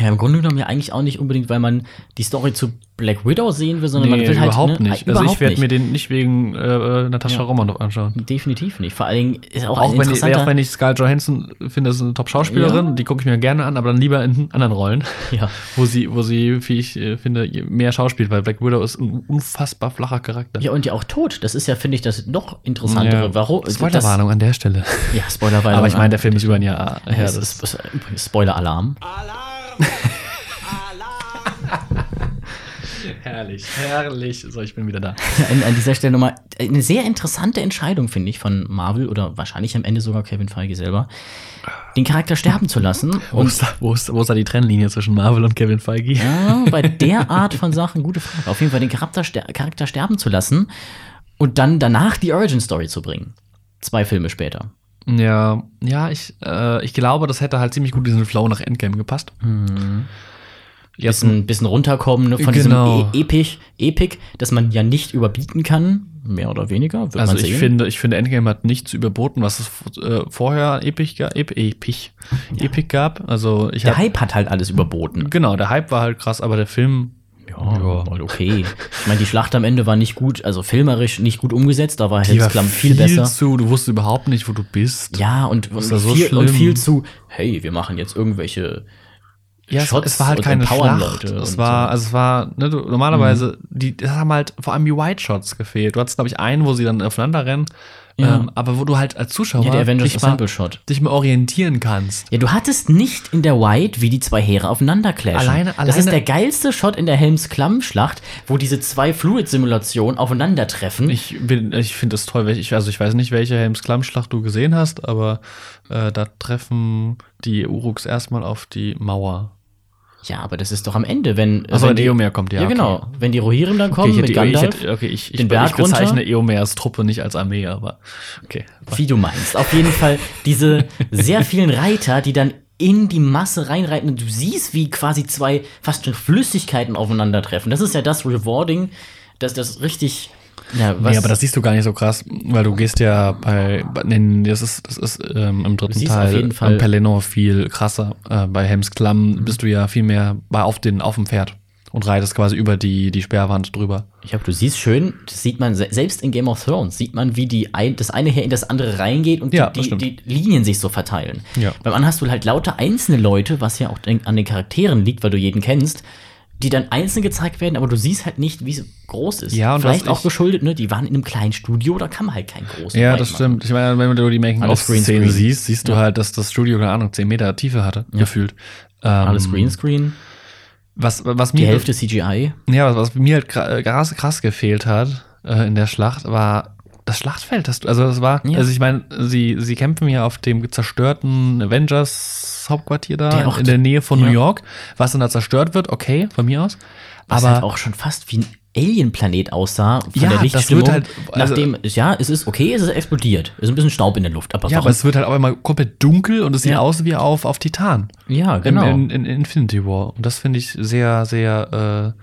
im Grunde genommen ja eigentlich auch nicht unbedingt, weil man die Story zu Black Widow sehen will, sondern man Nee, will halt. überhaupt ne, nicht. äh, Also ich werde mir den nicht wegen äh, Natascha Ja. Romanoff anschauen. Definitiv nicht. Vor allen Dingen ist auch, Auch ein wenn, ich, auch wenn ich Scarlett Johansson finde, das ist eine Top-Schauspielerin, Ja. die gucke ich mir gerne an, aber dann lieber in anderen Rollen, ja. wo sie, wo sie, wie ich äh, finde, mehr schauspielt, weil Black Widow ist ein unfassbar flacher Charakter. ja, und ja auch tot. Das ist ja, finde ich, das noch interessantere. Ja. Warum? Spoilerwarnung an der Stelle. Ja, Spoilerwarnung. aber ich meine, der Film ist über ein Jahr Ja, her. übrigens Spoiler-Alarm. herrlich, herrlich. So, ich bin wieder da. An, an dieser Stelle nochmal eine sehr interessante Entscheidung, finde ich, von Marvel oder wahrscheinlich am Ende sogar Kevin Feige selber, den Charakter sterben zu lassen. Wo ist, da, wo, ist, wo ist da die Trennlinie zwischen Marvel und Kevin Feige? ja, bei der Art von Sachen, gute Frage. Auf jeden Fall den Charakter, Charakter sterben zu lassen und dann danach die Origin-Story zu bringen. Zwei Filme später. Ja, ja, ich, äh, ich glaube, das hätte halt ziemlich gut in diesen Flow nach Endgame gepasst. Jetzt Bisschen, bisschen runterkommen ne, von Genau. diesem e Epic, Epic, das man ja nicht überbieten kann, mehr oder weniger. Also ich sehen. finde, ich finde, Endgame hat nichts überboten, was es äh, vorher epic, ga- ep, epic, epic gab. Also ich der hab, Hype hat halt alles überboten. genau, der Hype war halt krass, aber der Film, Ja, voll okay. Ich meine, die Schlacht am Ende war nicht gut, also filmerisch nicht gut umgesetzt, da war Helmsklamm viel besser. zu, du wusstest überhaupt nicht, wo du bist. Ja, und, und, so viel, und viel zu, hey, wir machen jetzt irgendwelche Ja, es, Shots es war halt keine Schlacht. Leute es war, so. also es war, ne, du, normalerweise, die, das haben halt vor allem die White Shots gefehlt. Du hattest, glaube ich, einen, wo sie dann aufeinander rennen, Ja. ähm, aber wo du halt als Zuschauer ja, dich, mal, dich mal orientieren kannst. Ja, du hattest nicht in der White, wie die zwei Heere aufeinander clashen. Alleine- das ist alleine- der geilste Shot in der Helms-Klamm-Schlacht, wo diese zwei Fluid-Simulationen aufeinandertreffen. Ich, bin- ich finde es toll, ich, also ich weiß nicht, welche Helms-Klamm-Schlacht du gesehen hast, aber äh, da treffen die Uruks erstmal auf die Mauer. Ja, aber das ist doch am Ende, wenn, Also wenn die, Eomer kommt, ja. ja, okay. genau. Wenn die Rohirrim dann kommen Okay, ich mit hätte, ich Gandalf. hätte, okay, ich, ich, den Berg ich bezeichne runter. Eomers Truppe nicht als Armee, aber okay. Wie du meinst. Auf jeden Fall diese sehr vielen Reiter, die dann in die Masse reinreiten und du siehst, wie quasi zwei fast schon Flüssigkeiten aufeinandertreffen. Das ist ja das Rewarding, das das richtig Ja, nee, aber das siehst du gar nicht so krass, weil du gehst ja bei, nee, das ist, das ist ähm, im dritten Teil jeden Fall- am Pelennor viel krasser. Äh, bei Helms Klamm bist du ja viel mehr bei, auf, den, auf dem Pferd und reitest quasi über die, die Sperrwand drüber. Ich glaube, du siehst schön, das sieht man se- selbst in Game of Thrones, sieht man, wie die ein, das eine Heer in das andere reingeht und Ja, die, die, die Linien sich so verteilen. Ja. Beim anderen hast du halt lauter einzelne Leute, was ja auch an den Charakteren liegt, weil du jeden kennst, die dann einzeln gezeigt werden, aber du siehst halt nicht, wie es groß ist. Ja, und Vielleicht auch geschuldet, ne? Die waren in einem kleinen Studio, da kann man halt kein großes. Ja, das machen. stimmt. Ich meine, wenn du die Alles Making-of-Szene Greenscreen. siehst, siehst du Ja. halt, dass das Studio, keine Ahnung, 10 Meter Tiefe hatte, gefühlt. Ähm, Alles Greenscreen, Was, was die mir, Hälfte CGI. Ja, was, was mir halt äh, krass, krass gefehlt hat äh, in der Schlacht, war das Schlachtfeld. Das, also das war, Ja. also ich meine, sie, sie kämpfen ja auf dem zerstörten Avengers Hauptquartier da Der auch- in der Nähe von ja. New York, was dann da zerstört wird, okay, von mir aus. Was Aber halt auch schon fast wie ein Alien-Planet aussah von Ja, der das Lichtstimmung. wird halt- also- nachdem, ja, es ist okay, es ist explodiert. Es ist ein bisschen Staub in der Luft, aber ja, aber es wird halt auch immer komplett dunkel und es sieht Ja. aus wie auf, auf Titan. ja, genau. In, in, Infinity War. Und das finde ich sehr, sehr äh,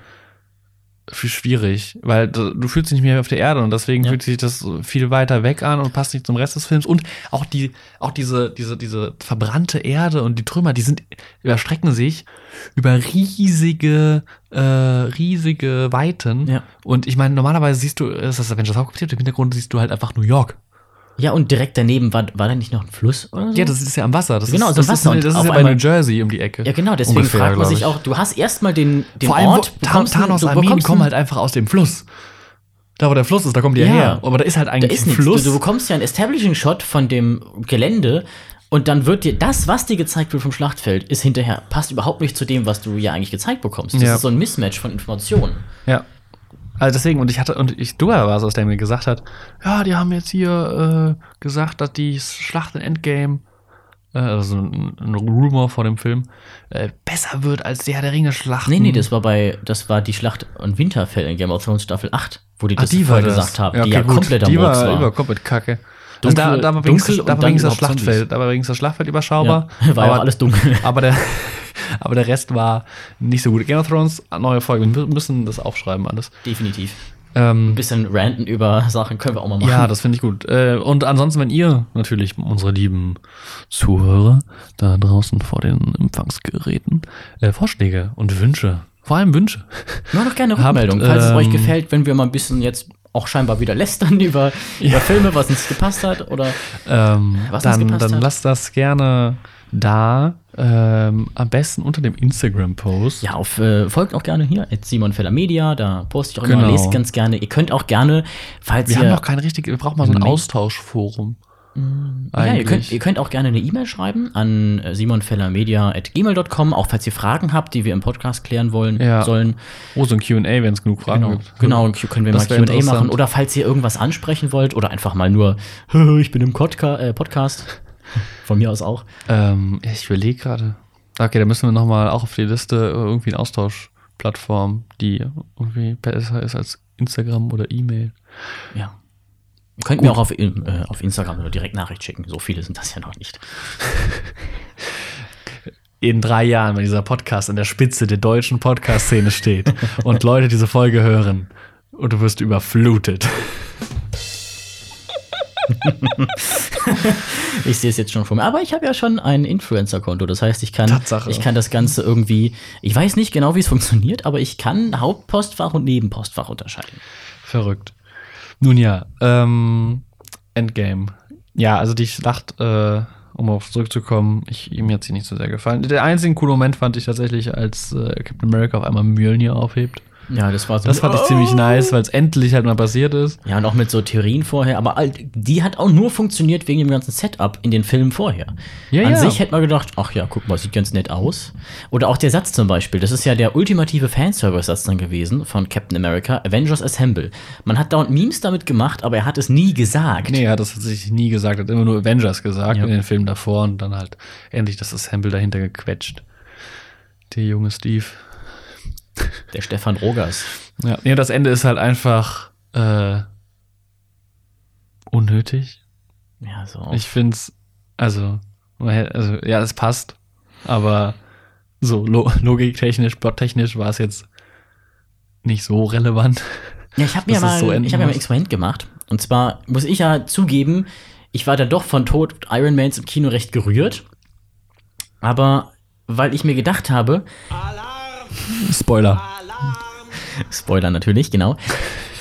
f- schwierig, weil du fühlst dich nicht mehr auf der Erde und deswegen Ja. fühlt sich das viel weiter weg an und passt nicht zum Rest des Films. Und auch die, auch diese, diese, diese verbrannte Erde und die Trümmer, die sind, überstrecken sich über riesige, äh, riesige Weiten. Ja. Und ich meine, normalerweise siehst du, ist das Avengers Hauptquartier, im Hintergrund siehst du halt einfach New York. Ja, und direkt daneben war, war da nicht noch ein Fluss oder so? Ja, das ist ja am Wasser. Das Genau, ist, so das Wasser. Ist, das ist ja bei New Jersey um die Ecke. Ja, genau, deswegen Ungefähr, fragt man sich ich. auch, du hast erstmal den, den Vor allem, Ort, wo, bekommst einen- Thanos du Armeen bekommst kommen einen- halt einfach aus dem Fluss. Da, wo der Fluss ist, da kommen die ja Ja. her. Aber da ist halt Da eigentlich ist ein nichts. Fluss. Du, du bekommst ja einen Establishing-Shot von dem Gelände und dann wird dir das, was dir gezeigt wird vom Schlachtfeld, ist hinterher, passt überhaupt nicht zu dem, was du ja eigentlich gezeigt bekommst. Das Ja. ist so ein Mismatch von Informationen. ja. Also deswegen, und ich hatte, und ich, du war es, der mir gesagt hat, ja, die haben jetzt hier äh, gesagt, dass die Schlacht in Endgame, äh, also ein, ein Rumor vor dem Film, äh, besser wird als der der Ringe Schlacht. Nee, nee, das war bei, das war die Schlacht an Winterfell in Game of Thrones Staffel 8, wo die Ah, das die war vorher gesagt haben, Ja, die okay, ja gut. komplett am Die war, war. die war komplett kacke. Dunkel- also da, da war wenigstens das Schlachtfeld, da war wenigstens das Schlachtfeld überschaubar. Ja, war ja aber, alles dunkel. aber der, aber der Rest war nicht so gut. Game of Thrones, neue Folge. Wir müssen das aufschreiben alles. Definitiv. Ähm, Ein bisschen ranten über Sachen können wir auch mal machen. ja, das finde ich gut. Äh, und ansonsten, wenn ihr natürlich unsere lieben Zuhörer da draußen vor den Empfangsgeräten äh, Vorschläge und Wünsche, vor allem Wünsche, Nur noch gerne Rückmeldung, falls es ähm, euch gefällt, wenn wir mal ein bisschen jetzt auch scheinbar wieder lästern über, über Filme, was uns gepasst hat oder ähm, Was uns dann, gepasst dann hat. lasst das gerne da. Ähm, am besten unter dem Instagram-Post. ja, auf, äh, folgt auch gerne hier, at Simon Feller Media, da poste ich auch immer, Genau. lest ganz gerne. Ihr könnt auch gerne, falls Wir ihr. haben noch kein richtig, wir brauchen mal so ein. Austauschforum. Ja, ihr könnt, ihr könnt auch gerne eine E-Mail schreiben an äh, simonfellermedia.gmail.com, auch falls ihr Fragen habt, die wir im Podcast klären wollen Ja. sollen. Oh, so ein QA, wenn es genug Fragen Genau, gibt. genau können wir Das mal QA machen. Oder falls ihr irgendwas ansprechen wollt oder einfach mal nur, ich bin im Podca äh, Podcast. Von mir aus auch. Ähm, ich überlege gerade. Okay, da müssen wir nochmal auch auf die Liste äh, irgendwie eine Austauschplattform, die irgendwie besser ist als Instagram oder E-Mail. Ja. Ihr könnt mir auch auf, äh, auf Instagram eine Direktnachricht schicken. So viele sind das ja noch nicht. In drei Jahren, wenn dieser Podcast an der Spitze der deutschen Podcast-Szene steht und Leute diese Folge hören und du wirst überflutet. Ich sehe es jetzt schon vor mir. Aber ich habe ja schon ein Influencer-Konto. Das heißt, ich kann, Tatsache. ich kann das Ganze irgendwie, ich weiß nicht genau, wie es funktioniert, aber ich kann Hauptpostfach und Nebenpostfach unterscheiden. Verrückt. Nun ja, ähm, Endgame. Ja, also die Schlacht, äh, um auf zurückzukommen, ich, mir hat sie nicht so sehr gefallen. Der einzige coole Moment fand ich tatsächlich, als äh, Captain America auf einmal Mjölnir aufhebt. Ja, das war so. Das fand ich ziemlich nice, weil es endlich halt mal passiert ist. Ja, und auch mit so Theorien vorher, aber die hat auch nur funktioniert wegen dem ganzen Setup in den Filmen vorher. Ja, An ja. sich hätte man gedacht, ach ja, guck mal, sieht ganz nett aus. Oder auch der Satz zum Beispiel, das ist ja der ultimative Fanservice-Satz dann gewesen von Captain America, Avengers Assemble. Man hat dauernd Memes damit gemacht, aber er hat es nie gesagt. Nee, er hat das tatsächlich nie gesagt, er hat immer nur Avengers gesagt Ja. in den Filmen davor und dann halt endlich das Assemble dahinter gequetscht. Der junge Steve. Der Stefan Rogers. Ja, nee, das Ende ist halt einfach äh, unnötig. Ja, so. Ich find's, also, man hätte- also, ja, es passt, aber so lo logiktechnisch, plottechnisch war es jetzt nicht so relevant. Ja, ich habe mir, es mal, so ich hab mir mal ein. Experiment gemacht. Und zwar muss ich ja zugeben, ich war dann doch von Tod Iron Mans im Kino recht gerührt. Aber weil ich mir gedacht habe, Spoiler. Spoiler natürlich, genau.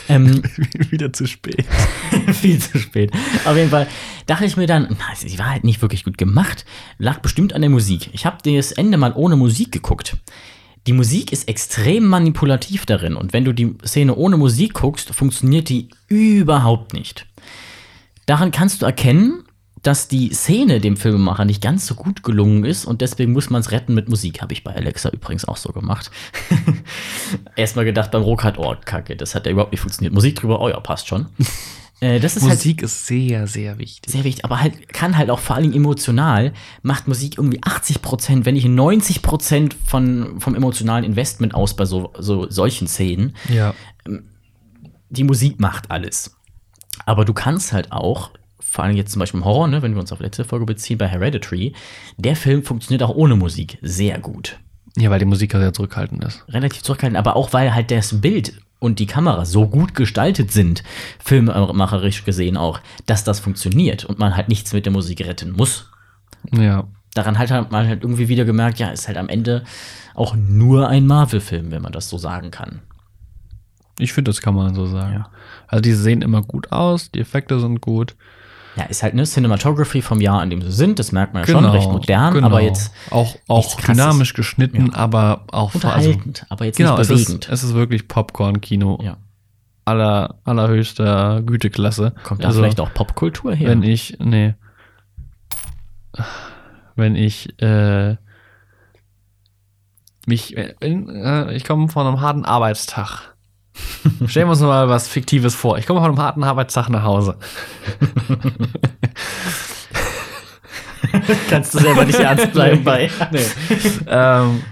ähm, Wieder zu spät. viel zu spät. Auf jeden Fall dachte ich mir dann, na, sie war halt nicht wirklich gut gemacht. Lag bestimmt an der Musik. Ich habe das Ende mal ohne Musik geguckt. Die Musik ist extrem manipulativ darin und wenn du die Szene ohne Musik guckst, funktioniert die überhaupt nicht. Daran kannst du erkennen, dass die Szene dem Filmemacher nicht ganz so gut gelungen ist und deswegen muss man es retten mit Musik. Habe ich bei Alexa übrigens auch so gemacht. Erstmal gedacht beim Rokat, oh Kacke, das hat ja überhaupt nicht funktioniert. Musik drüber, oh ja, passt schon. äh, das ist halt Musik ist sehr, sehr wichtig. sehr wichtig, aber halt kann halt auch vor allem emotional macht Musik irgendwie 80 Prozent, wenn nicht 90 Prozent von vom emotionalen Investment aus bei so, so solchen Szenen. Ja. Die Musik macht alles. Aber du kannst halt auch, vor allem jetzt zum Beispiel im Horror, ne, wenn wir uns auf letzte Folge beziehen, bei Hereditary, der Film funktioniert auch ohne Musik sehr gut. Ja, weil die Musik ja sehr zurückhaltend ist. Relativ zurückhaltend, aber auch weil halt das Bild und die Kamera so gut gestaltet sind, filmemacherisch gesehen auch, dass das funktioniert und man halt nichts mit der Musik retten muss. Ja. daran halt hat man halt irgendwie wieder gemerkt, ja, ist halt am Ende auch nur ein Marvel-Film, wenn man das so sagen kann. Ich finde, das kann man so sagen. Ja. Also die sehen immer gut aus, die Effekte sind gut. Ja, ist halt eine Cinematography vom Jahr, an dem sie sind, das merkt man ja schon, recht modern, genau. aber jetzt auch, auch dynamisch geschnitten, aber auch vor- also, unterhaltend, aber jetzt genau, nicht es ist, bewegend. es ist wirklich Popcorn-Kino ja. aller, allerhöchster Güteklasse. Kommt da also, vielleicht auch Popkultur her? Wenn ich, nee. Wenn ich, äh, mich, wenn, äh, ich komme von einem harten Arbeitstag. Stellen wir uns mal was Fiktives vor. Ich komme von einem harten Arbeitstag nach Hause. Kannst du selber nicht ernst bleiben bei. Nee. ähm,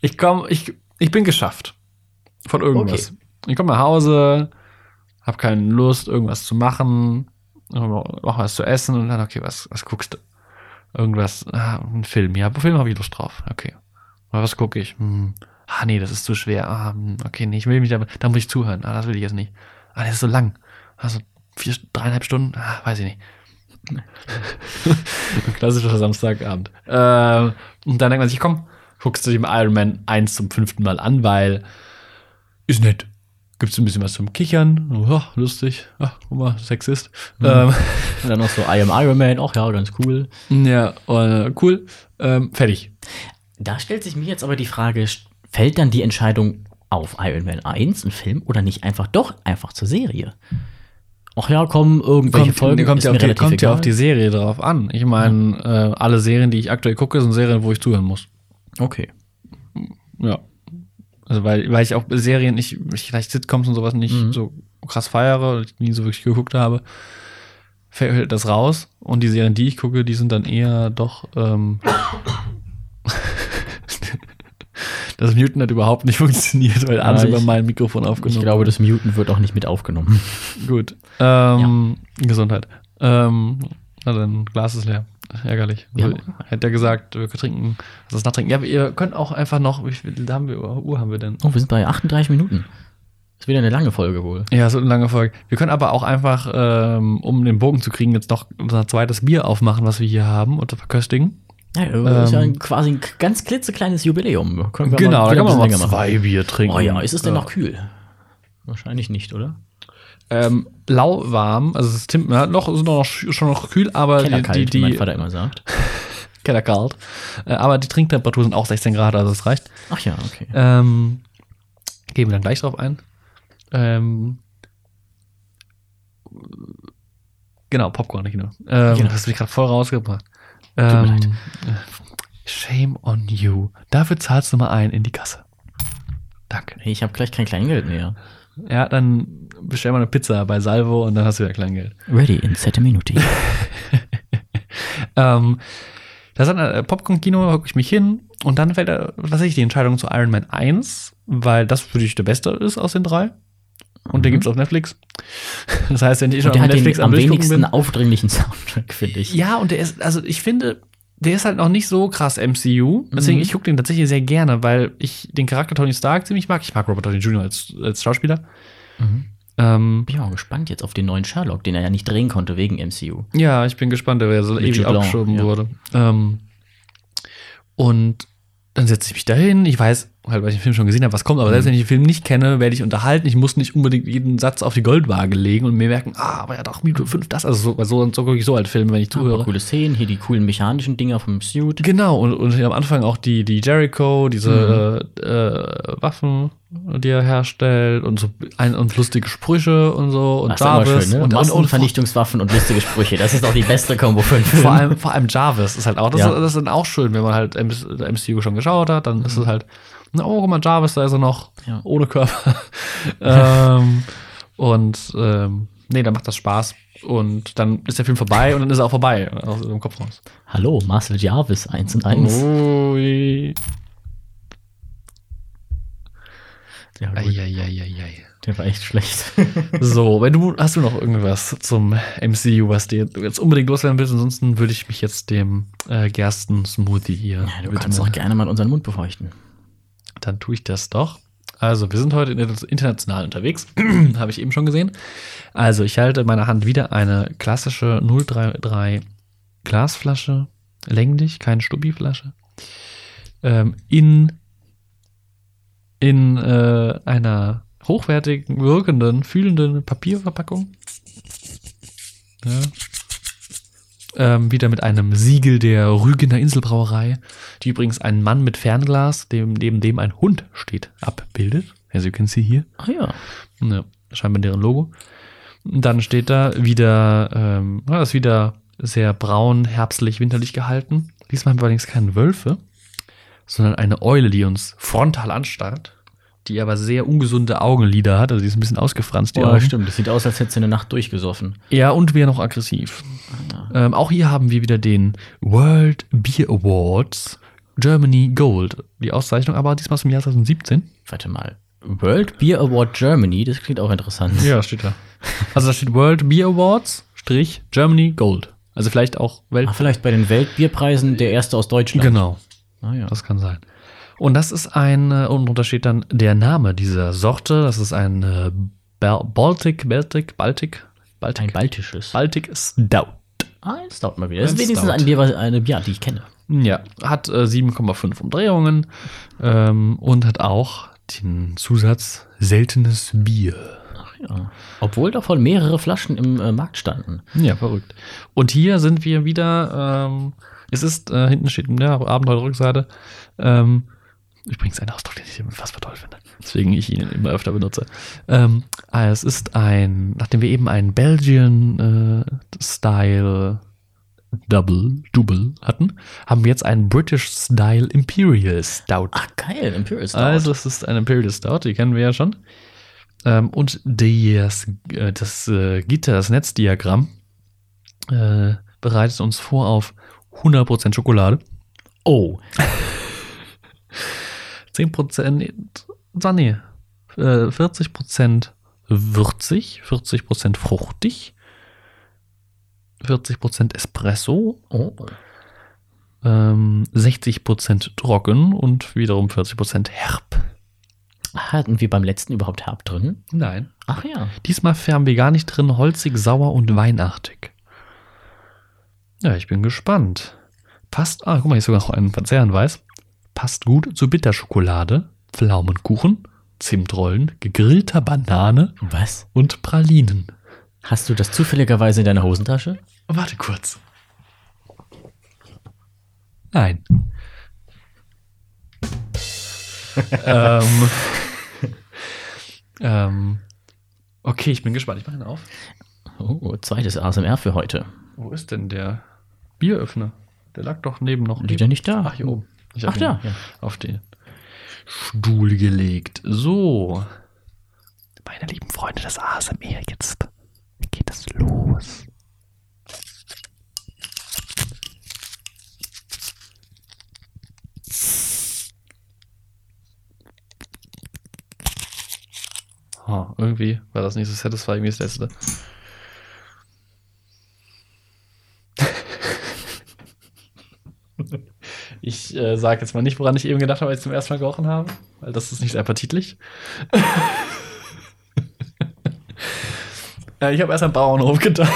ich komme, ich, ich bin geschafft. Von irgendwas. Ich komme nach Hause, habe keine Lust, irgendwas zu machen, mach was zu essen und dann, okay, was, was guckst du? Irgendwas, ah, ein Film, ja, Film habe ich Lust drauf. Okay. Aber was gucke ich? Hm. Ah, nee, das ist zu schwer. Ah, hm, okay, nee, ich will mich da, da muss ich zuhören. Ah, das will ich jetzt nicht. Ah, das ist so lang. Also vier, dreieinhalb Stunden? Ah, weiß ich nicht. Ein klassischer Samstagabend. Ähm, und dann denkt man sich, komm, guckst du dir Iron Man 1 zum fünften Mal an, weil ist nett. Gibt's ein bisschen was zum Kichern. Oh, lustig. Ach, guck mal, Sexist. Ähm, Und dann noch so I am Iron Man, ach ja, ganz cool. ja, äh, cool. Ähm, fertig. Da stellt sich mir jetzt aber die Frage, fällt dann die Entscheidung auf Iron Man 1, ein Film, oder nicht einfach doch einfach zur Serie? Ach ja, kommen irgendwelche Folgen, kommt, ist ja, mir auf die, relativ kommt ja auf die Serie drauf an. Ich meine, äh, alle Serien, die ich aktuell gucke, sind Serien, wo ich zuhören muss. Okay. Ja. Also weil, weil ich auch Serien, ich, ich vielleicht Sitcoms und sowas nicht Mhm. so krass feiere, ich nie so wirklich geguckt habe, fällt das raus. Und die Serien, die ich gucke, die sind dann eher doch. Ähm, das Muten hat überhaupt nicht funktioniert, weil alles Ja, über mein Mikrofon aufgenommen Ich glaube, das Muten wird auch nicht mit aufgenommen. Gut. Ähm, Gesundheit. Ähm, na dann, Glas ist leer. Ärgerlich. Ja. Hätte er gesagt, wir trinken, also das Nachtrinken. Ja, ihr könnt auch einfach noch, wie viel haben wir, Uhr haben wir denn? Oh, wir sind bei 38 Minuten. Ist wieder eine lange Folge wohl. Ja, so eine lange Folge. Wir können aber auch einfach, ähm, um den Bogen zu kriegen, jetzt noch unser zweites Bier aufmachen, was wir hier haben und verköstigen. Ja, das ist ja Ähm, ein, quasi ein ganz klitzekleines Jubiläum. Können wir Genau, da kann man mal zwei Bier machen. trinken. Oh ja, ist es denn noch kühl? Wahrscheinlich nicht, oder? Ähm, lauwarm, also es ist ja, noch, ist noch, schon noch kühl, aber die, Kellerkalt, die, wie die mein Vater immer sagt. Kellerkalt. Äh, aber die Trinktemperatur sind auch 16 Grad, also es reicht. Ach ja, okay. Ähm, gehen wir dann gleich drauf ein. Ähm, genau, Popcorn-Kino. Ähm, Genau. Das hast du mich gerade voll rausgebracht. Mir Ähm, leid. Shame on you. Dafür zahlst du mal ein in die Kasse. Danke. Hey, ich habe gleich kein Kleingeld mehr. Ja, dann bestell mal eine Pizza bei Salvo und dann hast du wieder Kleingeld. Ready in sette Minuti. Ähm, da ist ein äh, Popcorn-Kino, hocke ich mich hin und dann fällt da tatsächlich die Entscheidung zu Iron Man 1, weil das für dich der beste ist aus den drei. Und den Mhm. gibt's auf Netflix. Das heißt, wenn ich schon auf hat Netflix den am wenigsten bin- aufdringlichen Soundtrack, finde ich. Ja, und der ist, also ich finde, der ist halt noch nicht so krass MCU. Deswegen, Mhm. ich gucke den tatsächlich sehr gerne, weil ich den Charakter Tony Stark ziemlich mag. Ich mag Robert Downey Jr. als, als Schauspieler. Mhm. Ähm, Bin mal gespannt jetzt auf den neuen Sherlock, den er ja nicht drehen konnte wegen MCU. ja, ich bin gespannt, der ja so ewig Blanc, abgeschoben ja. wurde. Ähm, und dann setze ich mich dahin. Ich weiß, halt, weil ich den Film schon gesehen habe, was kommt, aber selbst wenn ich den Film nicht kenne, werde ich unterhalten. Ich muss nicht unbedingt jeden Satz auf die Goldwaage legen und mir merken, ah, aber ja doch, Minute 5, das. Also so, so, so gucke ich so halt Filme, wenn ich zuhöre. coole Szenen, hier die coolen mechanischen Dinger vom Suit. Genau, und, und am Anfang auch die, die Jericho, diese äh, äh, Waffen, die er herstellt und so ein, und lustige Sprüche und so und Das ist immer Jarvis schön, ne? und, und, und lustige Sprüche. Das ist auch die beste Kombo für einen Film. vor allem vor allem Jarvis ist halt auch das, Ja. das ist dann auch schön, wenn man halt MCU schon geschaut hat, dann ist es halt oh, mal, Jarvis, da ist er noch Ja. ohne Körper. ähm, und ähm, nee, dann macht das Spaß. Und dann ist der Film vorbei und dann ist er auch vorbei aus dem Kopf raus. Hallo, Marcel Jarvis, 1 und 1. Ui. Ja, gut, Eieieiei. der war echt schlecht. So, wenn du, hast du noch irgendwas zum MCU, was dir du jetzt unbedingt loswerden willst? Ansonsten würde ich mich jetzt dem äh, Gersten-Smoothie hier Ja, du kannst auch gerne mal unseren Mund befeuchten. Dann tue ich das doch. Also, wir sind heute inter- international unterwegs, habe ich eben schon gesehen. Also, ich halte in meiner Hand wieder eine klassische 033 Glasflasche, länglich, keine Stubbi-Flasche, ähm, in, in äh, einer hochwertigen, wirkenden, fühlenden Papierverpackung. Ja. Ähm, wieder mit einem Siegel der Rügener Inselbrauerei, die übrigens einen Mann mit Fernglas, dem, neben dem ein Hund steht, abbildet. As you can see hier. Ah ja. Ja, scheinbar deren Logo. Und dann steht da wieder, ähm, ja, das ist wieder sehr braun, herbstlich, winterlich gehalten. Diesmal haben wir allerdings keine Wölfe, sondern eine Eule, die uns frontal anstarrt, die aber sehr ungesunde Augenlider hat. Also die ist ein bisschen ausgefranst, die Ja, Augen. stimmt. Das sieht aus, als hätte sie eine Nacht durchgesoffen. Ja, und wäre noch aggressiv. Ja. Ähm, auch hier haben wir wieder den World Beer Awards Germany Gold. Die Auszeichnung aber diesmal aus dem Jahr 2017. Warte mal. World Beer Award Germany, das klingt auch interessant. Ja, steht da. Also da steht World Beer Awards, Strich, Germany Gold. Also vielleicht auch Welt. Ah, vielleicht bei den Weltbierpreisen der erste aus Deutschland. Genau, Ah, ja. das kann sein. Und das ist ein, äh, und da steht dann der Name dieser Sorte. Das ist ein äh, Bal- Baltic, Baltic, Baltic, Baltic, Ein baltisches. Baltic Stout. Ah, jetzt dauert mal wieder. Das Ein ist wenigstens Stout. ein Bier, was- eine Bier, die ich kenne. Ja, hat äh, 7,5 Umdrehungen ähm, und hat auch den Zusatz seltenes Bier. Ach ja. Obwohl davon mehrere Flaschen im äh, Markt standen. Ja, verrückt. Und hier sind wir wieder, ähm, es ist, äh, hinten steht ja, Abenteuer-Rückseite, ähm, übrigens ein Ausdruck, den ich unfassbar toll finde, deswegen ich ihn immer öfter benutze. Ähm, ah, es ist ein, nachdem wir eben einen Belgian-Style Double, Double hatten, haben wir jetzt einen British-Style Imperial Stout. Ach, geil. Imperial Stout. Also es ist ein Imperial Stout, die kennen wir ja schon. Ähm, und das, äh, das äh, Gitter, das Netzdiagramm, äh, bereitet uns vor auf 100% Schokolade, oh. 10%, ah, nee, äh, 40% würzig, 40% fruchtig, 40% Espresso, Oh. ähm, 60% trocken und wiederum 40% herb. Hatten wir beim letzten überhaupt Herb drin? Nein. Ach ja. Diesmal haben wir gar nicht drin, holzig, sauer und weinartig. Ja, ich bin gespannt. Passt, ah, guck mal, hier ist sogar noch ein Verzehrhinweis. Passt gut zu Bitterschokolade, Pflaumenkuchen, Zimtrollen, gegrillter Banane Was? und Pralinen. Hast du das zufälligerweise in deiner Hosentasche? Warte kurz. Nein. ähm, ähm, okay, ich bin gespannt. Ich mache ihn auf. Oh, zweites ASMR für heute. Wo ist denn der Bieröffner? Der lag doch neben noch. Liegt er nicht da? Ach, hier oben. Ich Ach, ja. Auf den Stuhl gelegt. So. Meine lieben Freunde des ASMR, jetzt geht es los. Oh, irgendwie war das nicht so satisfying wie das letzte. Ich äh, sage jetzt mal nicht, woran ich eben gedacht habe, als ich zum ersten Mal gerochen habe, weil das ist nicht appetitlich. Ja, ich habe erst am Bauernhof gedacht.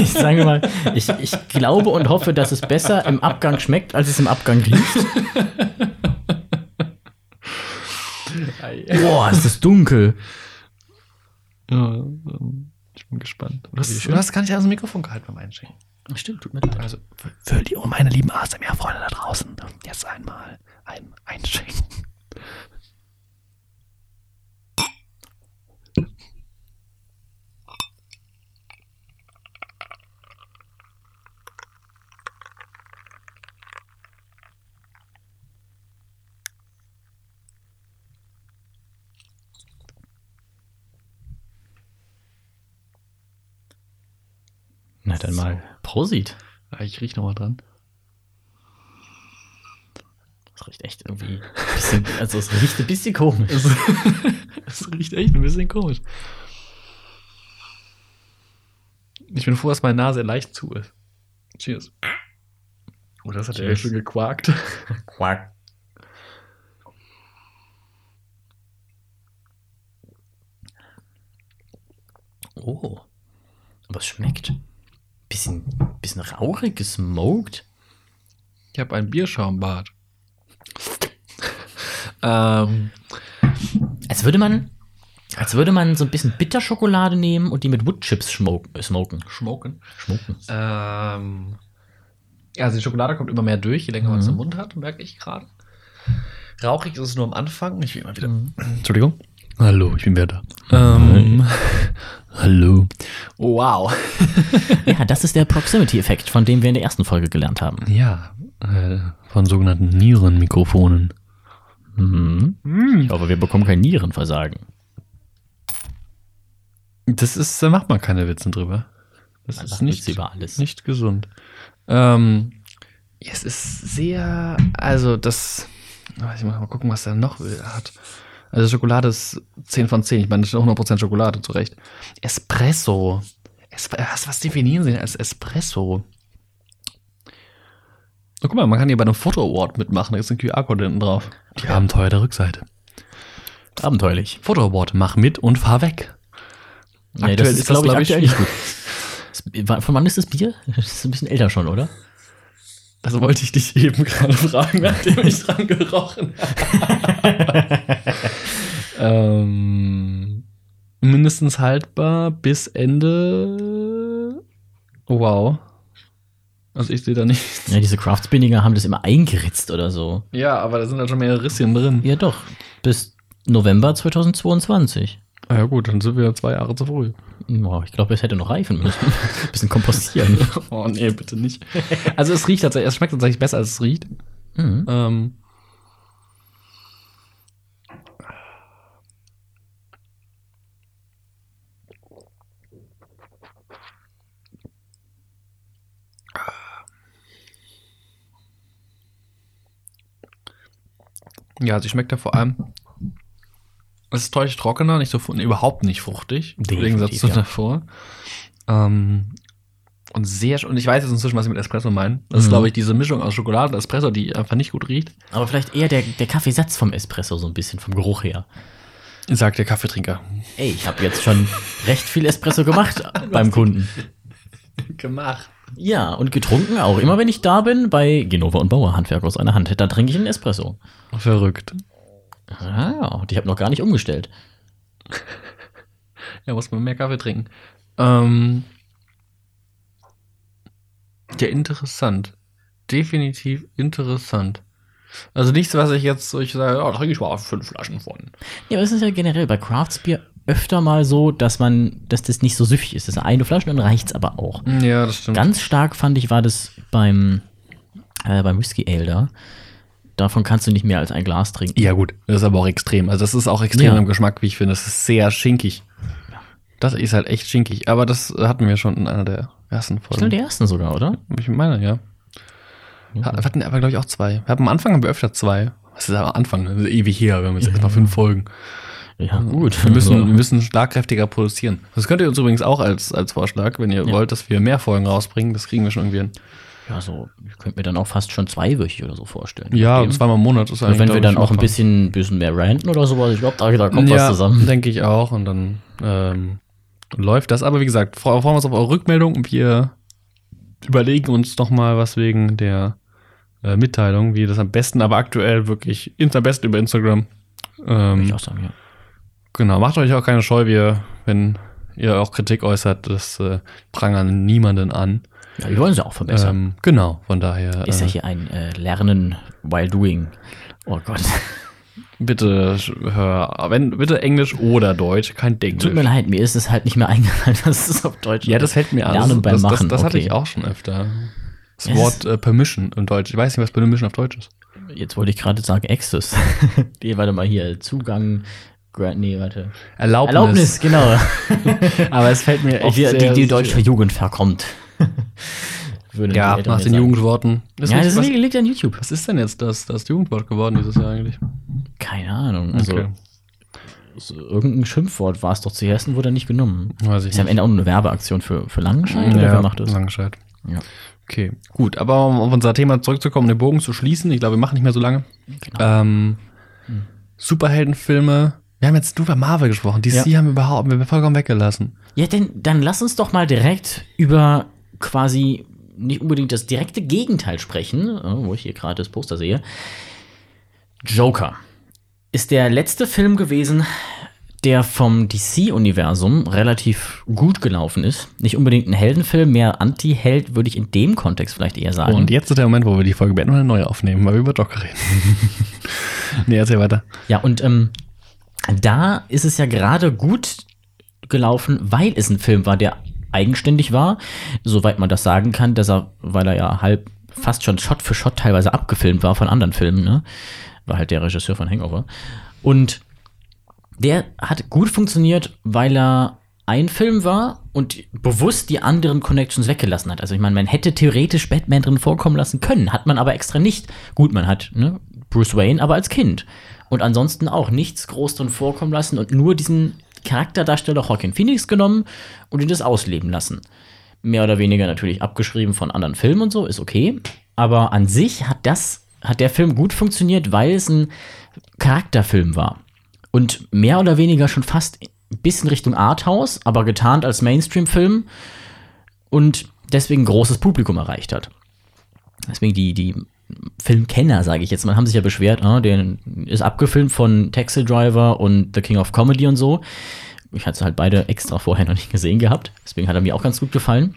Ich sage mal, ich, ich glaube und hoffe, dass es besser im Abgang schmeckt, als es im Abgang riecht. Boah, ist das dunkel. Ja, ähm, bin gespannt. Du hast, du hast gar nicht ans Mikrofon gehalten beim Einschenken. Stimmt, tut mir leid. Also für, für die, oh, meine lieben ASMR-Freunde da draußen, jetzt einmal ein Einschenken. Na dann mal Prosit. Ja, ich riech noch mal dran. Das riecht echt irgendwie ein bisschen, also es riecht ein bisschen komisch. Es, es riecht echt ein bisschen komisch. Ich bin froh, dass meine Nase leicht zu ist. Cheers. Oh, das hat ja Cheers. schon gequakt. Quack. Oh. Aber es schmeckt. Bisschen, bisschen rauchig, gesmoked. Ich habe ein Bierschaumbad. ähm, Als würde man, als würde man so ein bisschen Bitterschokolade nehmen und die mit Woodchips schmoken. Äh, smoken. schmoken. Schmoken. Ähm, also die Schokolade kommt immer mehr durch, je länger man es im Mund hat, merke ich gerade. Rauchig ist es nur am Anfang. Ich will immer wieder. Entschuldigung. Hallo, ich bin wieder da. Ähm, hallo. Wow. Ja, das ist der Proximity-Effekt, von dem wir in der ersten Folge gelernt haben. Ja, äh, von sogenannten Nierenmikrofonen. Mhm. Ich hoffe, wir bekommen kein Nierenversagen. Das ist, da macht man keine Witze drüber. Das Man ist nicht, Witze über alles. nicht gesund. Ähm, ja, es ist sehr, also das, ich muss mal gucken, was er noch hat. Also Schokolade ist 10 von 10. Ich meine, das ist 100% Schokolade, zu Recht. Espresso. Espre was, was definieren Sie denn als Espresso? Oh, guck mal, man kann hier bei einem Foto-Award mitmachen. Da ist ein QR-Code hinten drauf. Die Abenteuer der Rückseite. Abenteuerlich. Foto-Award, mach mit und fahr weg. Nee, das ist, glaube ich, aktuell nicht gut. Von wann ist das Bier? Das ist ein bisschen älter schon, oder? Das wollte ich dich eben gerade fragen, nachdem ich dran gerochen habe. ähm, mindestens haltbar bis Ende. Wow. Also ich sehe da nichts. Ja, diese Craft-Spinninger haben das immer eingeritzt oder so. Ja, aber da sind ja schon mehrere Risschen drin. Ja, doch. Bis November 2022. Ah ja gut, dann sind wir zwei Jahre zu früh. Boah, ich glaube, es hätte noch reifen müssen. bisschen kompostieren. Oh nee, bitte nicht. Also es riecht tatsächlich, es schmeckt tatsächlich besser, als es riecht. Mhm. Ähm, ja, sie schmeckt ja vor allem. Es ist deutlich trockener, nicht so überhaupt nicht fruchtig. Im Definitiv, Gegensatz zu ja. davor. Ähm, und sehr, und ich weiß jetzt inzwischen, was sie mit Espresso meinen. Das ist, Mhm. glaube ich, diese Mischung aus Schokolade und Espresso, die einfach nicht gut riecht. Aber vielleicht eher der, der Kaffeesatz vom Espresso, so ein bisschen vom Geruch her. Sagt der Kaffeetrinker. Ey, ich habe jetzt schon recht viel Espresso gemacht beim Kunden. Gemacht. Ja, und getrunken auch. Immer wenn ich da bin, bei Genova und Bauer, Handwerk aus einer Hand, da trinke ich einen Espresso. Verrückt. Ah, ja, und ich habe noch gar nicht umgestellt. Ja, muss man mehr Kaffee trinken. Ähm, ja, interessant. Definitiv interessant. Also nichts, was ich jetzt so, ich sage, ja, da trinke ich mal fünf Flaschen von. Ja, aber es ist ja generell bei Craftsbier öfter mal so, dass man, dass das nicht so süffig ist. Das ist eine Flasche, dann reicht's aber auch. Ja, das stimmt. Ganz stark fand ich, war das beim, äh, beim Whisky Ale da. Davon kannst du nicht mehr als ein Glas trinken. ja, gut. Das ist aber auch extrem. Also, das ist auch extrem Ja. im Geschmack, wie ich finde. Das ist sehr schinkig. Das ist halt echt schinkig. Aber das hatten wir schon in einer der ersten Ich glaube, Folgen. die ersten sogar, oder? Ich meine, ja. Wir hatten aber, glaube ich, auch zwei. Wir haben am Anfang haben wir öfter zwei. Das ist am Anfang, das ist ewig her. Wir haben jetzt erstmal fünf Folgen. Ja, gut. Wir müssen, Also, wir müssen schlagkräftiger produzieren. Das könnt ihr uns übrigens auch als, als Vorschlag, wenn ihr Ja. wollt, dass wir mehr Folgen rausbringen. Das kriegen wir schon irgendwie hin. Ja, so, ich könnte mir dann auch fast schon zweiwöchig oder so vorstellen. Ja, zweimal im Monat ist Und eigentlich. wenn glaub wir dann auch ein bisschen, bisschen mehr ranten oder sowas, ich glaube, da, da kommt ja, was zusammen. denke ich auch. Und dann ähm, läuft das. Aber wie gesagt, freuen wir uns auf eure Rückmeldung und wir überlegen uns noch mal was wegen der äh, Mitteilung, wie das am besten, aber aktuell wirklich am besten über Instagram. Ähm, ich auch sagen, ja. Genau, macht euch auch keine Scheu, wir, wenn ihr auch Kritik äußert, das äh, prangern niemanden an. Ja. Wir wollen sie auch verbessern. Ähm, genau, von daher Ist ja äh, hier ein äh, Lernen while doing. Oh Gott. bitte hör, wenn bitte Englisch oder Deutsch, kein Denglisch. Tut mir leid, mir ist es halt nicht mehr eingefallen, dass es auf Deutsch Ja, das fällt mir an. Lernen das, beim das, Machen. Das, das hatte okay. ich auch schon öfter. Das Ja, Wort äh, Permission in Deutsch. Ich weiß nicht, was Permission auf Deutsch ist. Jetzt wollte ich gerade sagen Access. Die, warte mal hier, Zugang, nee, warte. Erlaubnis. Erlaubnis, genau. Aber es fällt mir echt die, sehr, die, die deutsche Jugend verkommt. Ja, nach den sagen. Jugendworten. Ist Ja, nicht- das was, liegt, an YouTube. was ist denn jetzt das, das Jugendwort geworden dieses Jahr eigentlich? Keine Ahnung. Also, Okay. so irgendein Schimpfwort war es doch zuerst und wurde nicht genommen. Weiß ich Ist ja am Ende auch nur eine Werbeaktion für, für Langenscheid oder wer macht das? Langenscheid. Ja. Okay, gut. Aber um auf unser Thema zurückzukommen, den Bogen zu schließen, ich glaube, wir machen nicht mehr so lange. Genau. Ähm, Superheldenfilme. Wir haben jetzt nur über Marvel gesprochen. DC Ja. haben wir überhaupt haben wir vollkommen weggelassen. Ja, denn dann lass uns doch mal direkt über quasi nicht unbedingt das direkte Gegenteil sprechen, äh, wo ich hier gerade das Poster sehe. Joker ist der letzte Film gewesen, der vom DC-Universum relativ gut gelaufen ist. Nicht unbedingt ein Heldenfilm, mehr Anti-Held, würde ich in dem Kontext vielleicht eher sagen. Und jetzt ist der Moment, wo wir die Folge beenden und eine neue aufnehmen, weil wir über Joker reden. nee, erzähl weiter. Ja, und ähm, da ist es ja gerade gut gelaufen, weil es ein Film war, der eigenständig war, soweit man das sagen kann, dass er, weil er ja halb fast schon Shot für Shot teilweise abgefilmt war von anderen Filmen, ne? War halt der Regisseur von Hangover. Und der hat gut funktioniert, weil er ein Film war und bewusst die anderen Connections weggelassen hat. Also ich meine, man hätte theoretisch Batman drin vorkommen lassen können, hat man aber extra nicht. Gut, man hat ne, Bruce Wayne, aber als Kind. Und ansonsten auch nichts groß drin vorkommen lassen und nur diesen Charakterdarsteller Joaquin Phoenix genommen und ihn das ausleben lassen. Mehr oder weniger natürlich abgeschrieben von anderen Filmen und so, ist okay. Aber an sich hat das, hat der Film gut funktioniert, weil es ein Charakterfilm war. Und mehr oder weniger schon fast ein bisschen Richtung Arthouse, aber getarnt als Mainstream-Film und deswegen großes Publikum erreicht hat. Deswegen die, die Filmkenner, sage ich jetzt mal, haben sich ja beschwert, ah, der ist abgefilmt von Taxi Driver und The King of Comedy und so. Ich hatte halt beide extra vorher noch nicht gesehen gehabt, deswegen hat er mir auch ganz gut gefallen.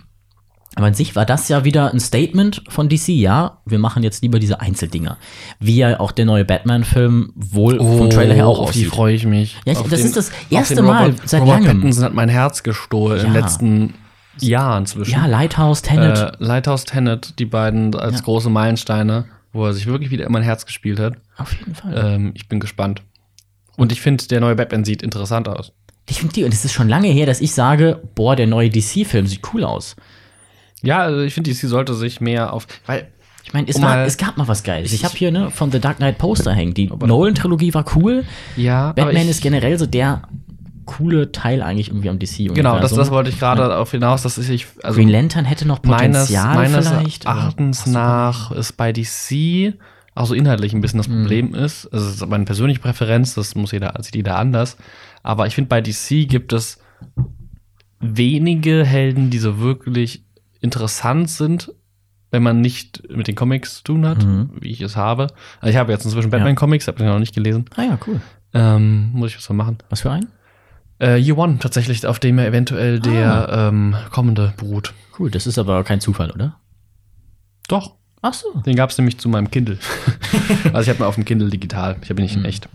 Aber an sich war das ja wieder ein Statement von DC, ja, wir machen jetzt lieber diese Einzeldinger. Wie ja auch der neue Batman-Film wohl vom Trailer her auch Oh, auf die aussieht. freue ich mich. Ja, ich- das ist das erste den Mal Robert, seit Robert langem. Pattinson hat mein Herz gestohlen den Ja. letzten Jahren zwischen. Ja, Lighthouse, Tenet. äh, Lighthouse Tenet, die beiden als Ja. große Meilensteine, wo er sich wirklich wieder in mein Herz gespielt hat. auf jeden Fall. Ähm, ich bin gespannt. Und ich finde, der neue Batman sieht interessant aus. Definitiv. Und es ist schon lange her, dass ich sage, boah, der neue DC-Film sieht cool aus. Ja, also ich finde, DC sollte sich mehr auf. Weil Ich meine, es, Um war- es gab mal was Geiles. Ich Ich- habe hier ne, von The Dark Knight Poster hängen. Die Nolan-Trilogie war cool. Ja, aber Batman ich- ist generell so der coole Teil eigentlich irgendwie am DC-Universum. Genau, das, das wollte ich gerade auf hinaus, dass ich. Also Green Lantern hätte noch meines, Potenzial meines vielleicht. aber- Erachtens nach ist bei DC auch so inhaltlich ein bisschen das Mhm. Problem ist. Also, es ist meine persönliche Präferenz, das muss jeder, sieht jeder anders. Aber ich finde, bei DC gibt es wenige Helden, die so wirklich interessant sind, wenn man nicht mit den Comics zu tun hat, Mhm. wie ich es habe. Also ich habe jetzt inzwischen Batman-Comics, habe ich noch nicht gelesen. Ah ja, cool. Ähm, muss ich was mal machen. Was für ein? Äh, Year One tatsächlich, auf dem er eventuell der Ah. ähm, kommende beruht. Cool, das ist aber kein Zufall, oder? Doch, Ach so. Den gab es nämlich zu meinem Kindle. also ich habe mal auf dem Kindle digital. Ich habe ihn nicht in Mhm. echt.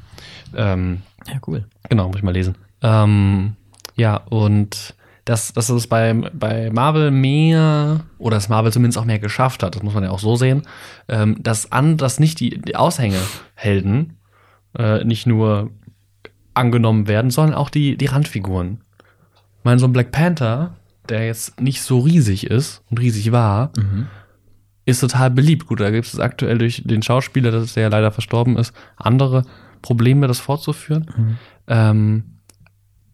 Ähm, Ja, cool. genau, muss ich mal lesen. Ähm, ja, und dass, dass es bei, bei Marvel mehr, oder dass Marvel zumindest auch mehr geschafft hat, das muss man ja auch so sehen, ähm, dass, an, dass nicht die, die Aushängehelden äh, nicht nur angenommen werden, sondern auch die, die Randfiguren. Ich meine, so ein Black Panther, der jetzt nicht so riesig ist und riesig war, Mhm. ist total beliebt. Gut, da gibt es aktuell durch den Schauspieler, das der ja leider verstorben ist, andere Probleme, das fortzuführen. Mhm. Ähm,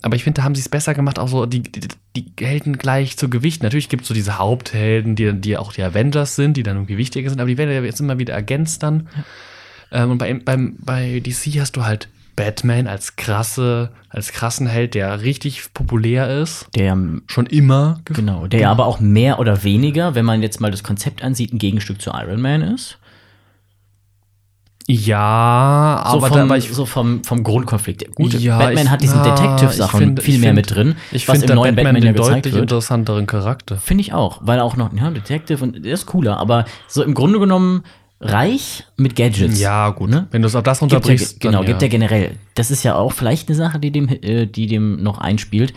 aber ich finde, da haben sie es besser gemacht, auch so die, die, die Helden gleich zu gewichten. Natürlich gibt es so diese Haupthelden, die, die auch die Avengers sind, die dann irgendwie wichtiger sind, aber die werden ja jetzt immer wieder ergänzt dann. Ähm, und bei, beim, bei DC hast du halt Batman als krasse, als krassen Held, der richtig populär ist. Der, Schon immer. genau, der ja aber auch mehr oder weniger, wenn man jetzt mal das Konzept ansieht, ein Gegenstück zu Iron Man ist. Ja, So, aber, vom, ich, so vom, vom Grundkonflikt. Gut, Ja, Batman ich- hat diese na, ich Detective-Sachen find- viel ich mehr find- mit drin, ich was finde im der neuen Batman, Batman, ja gezeigt deutlich wird. interessanteren Charakter. Finde ich auch, weil auch noch, ja, Detective und der ist cooler, aber so im Grunde genommen reich mit Gadgets. Ja, gut. Ne? Wenn du es auf das Gibt ja, unterbrichst, genau, dann, gibt ja. ja generell. Das ist ja auch vielleicht eine Sache, die dem, äh, die dem noch einspielt,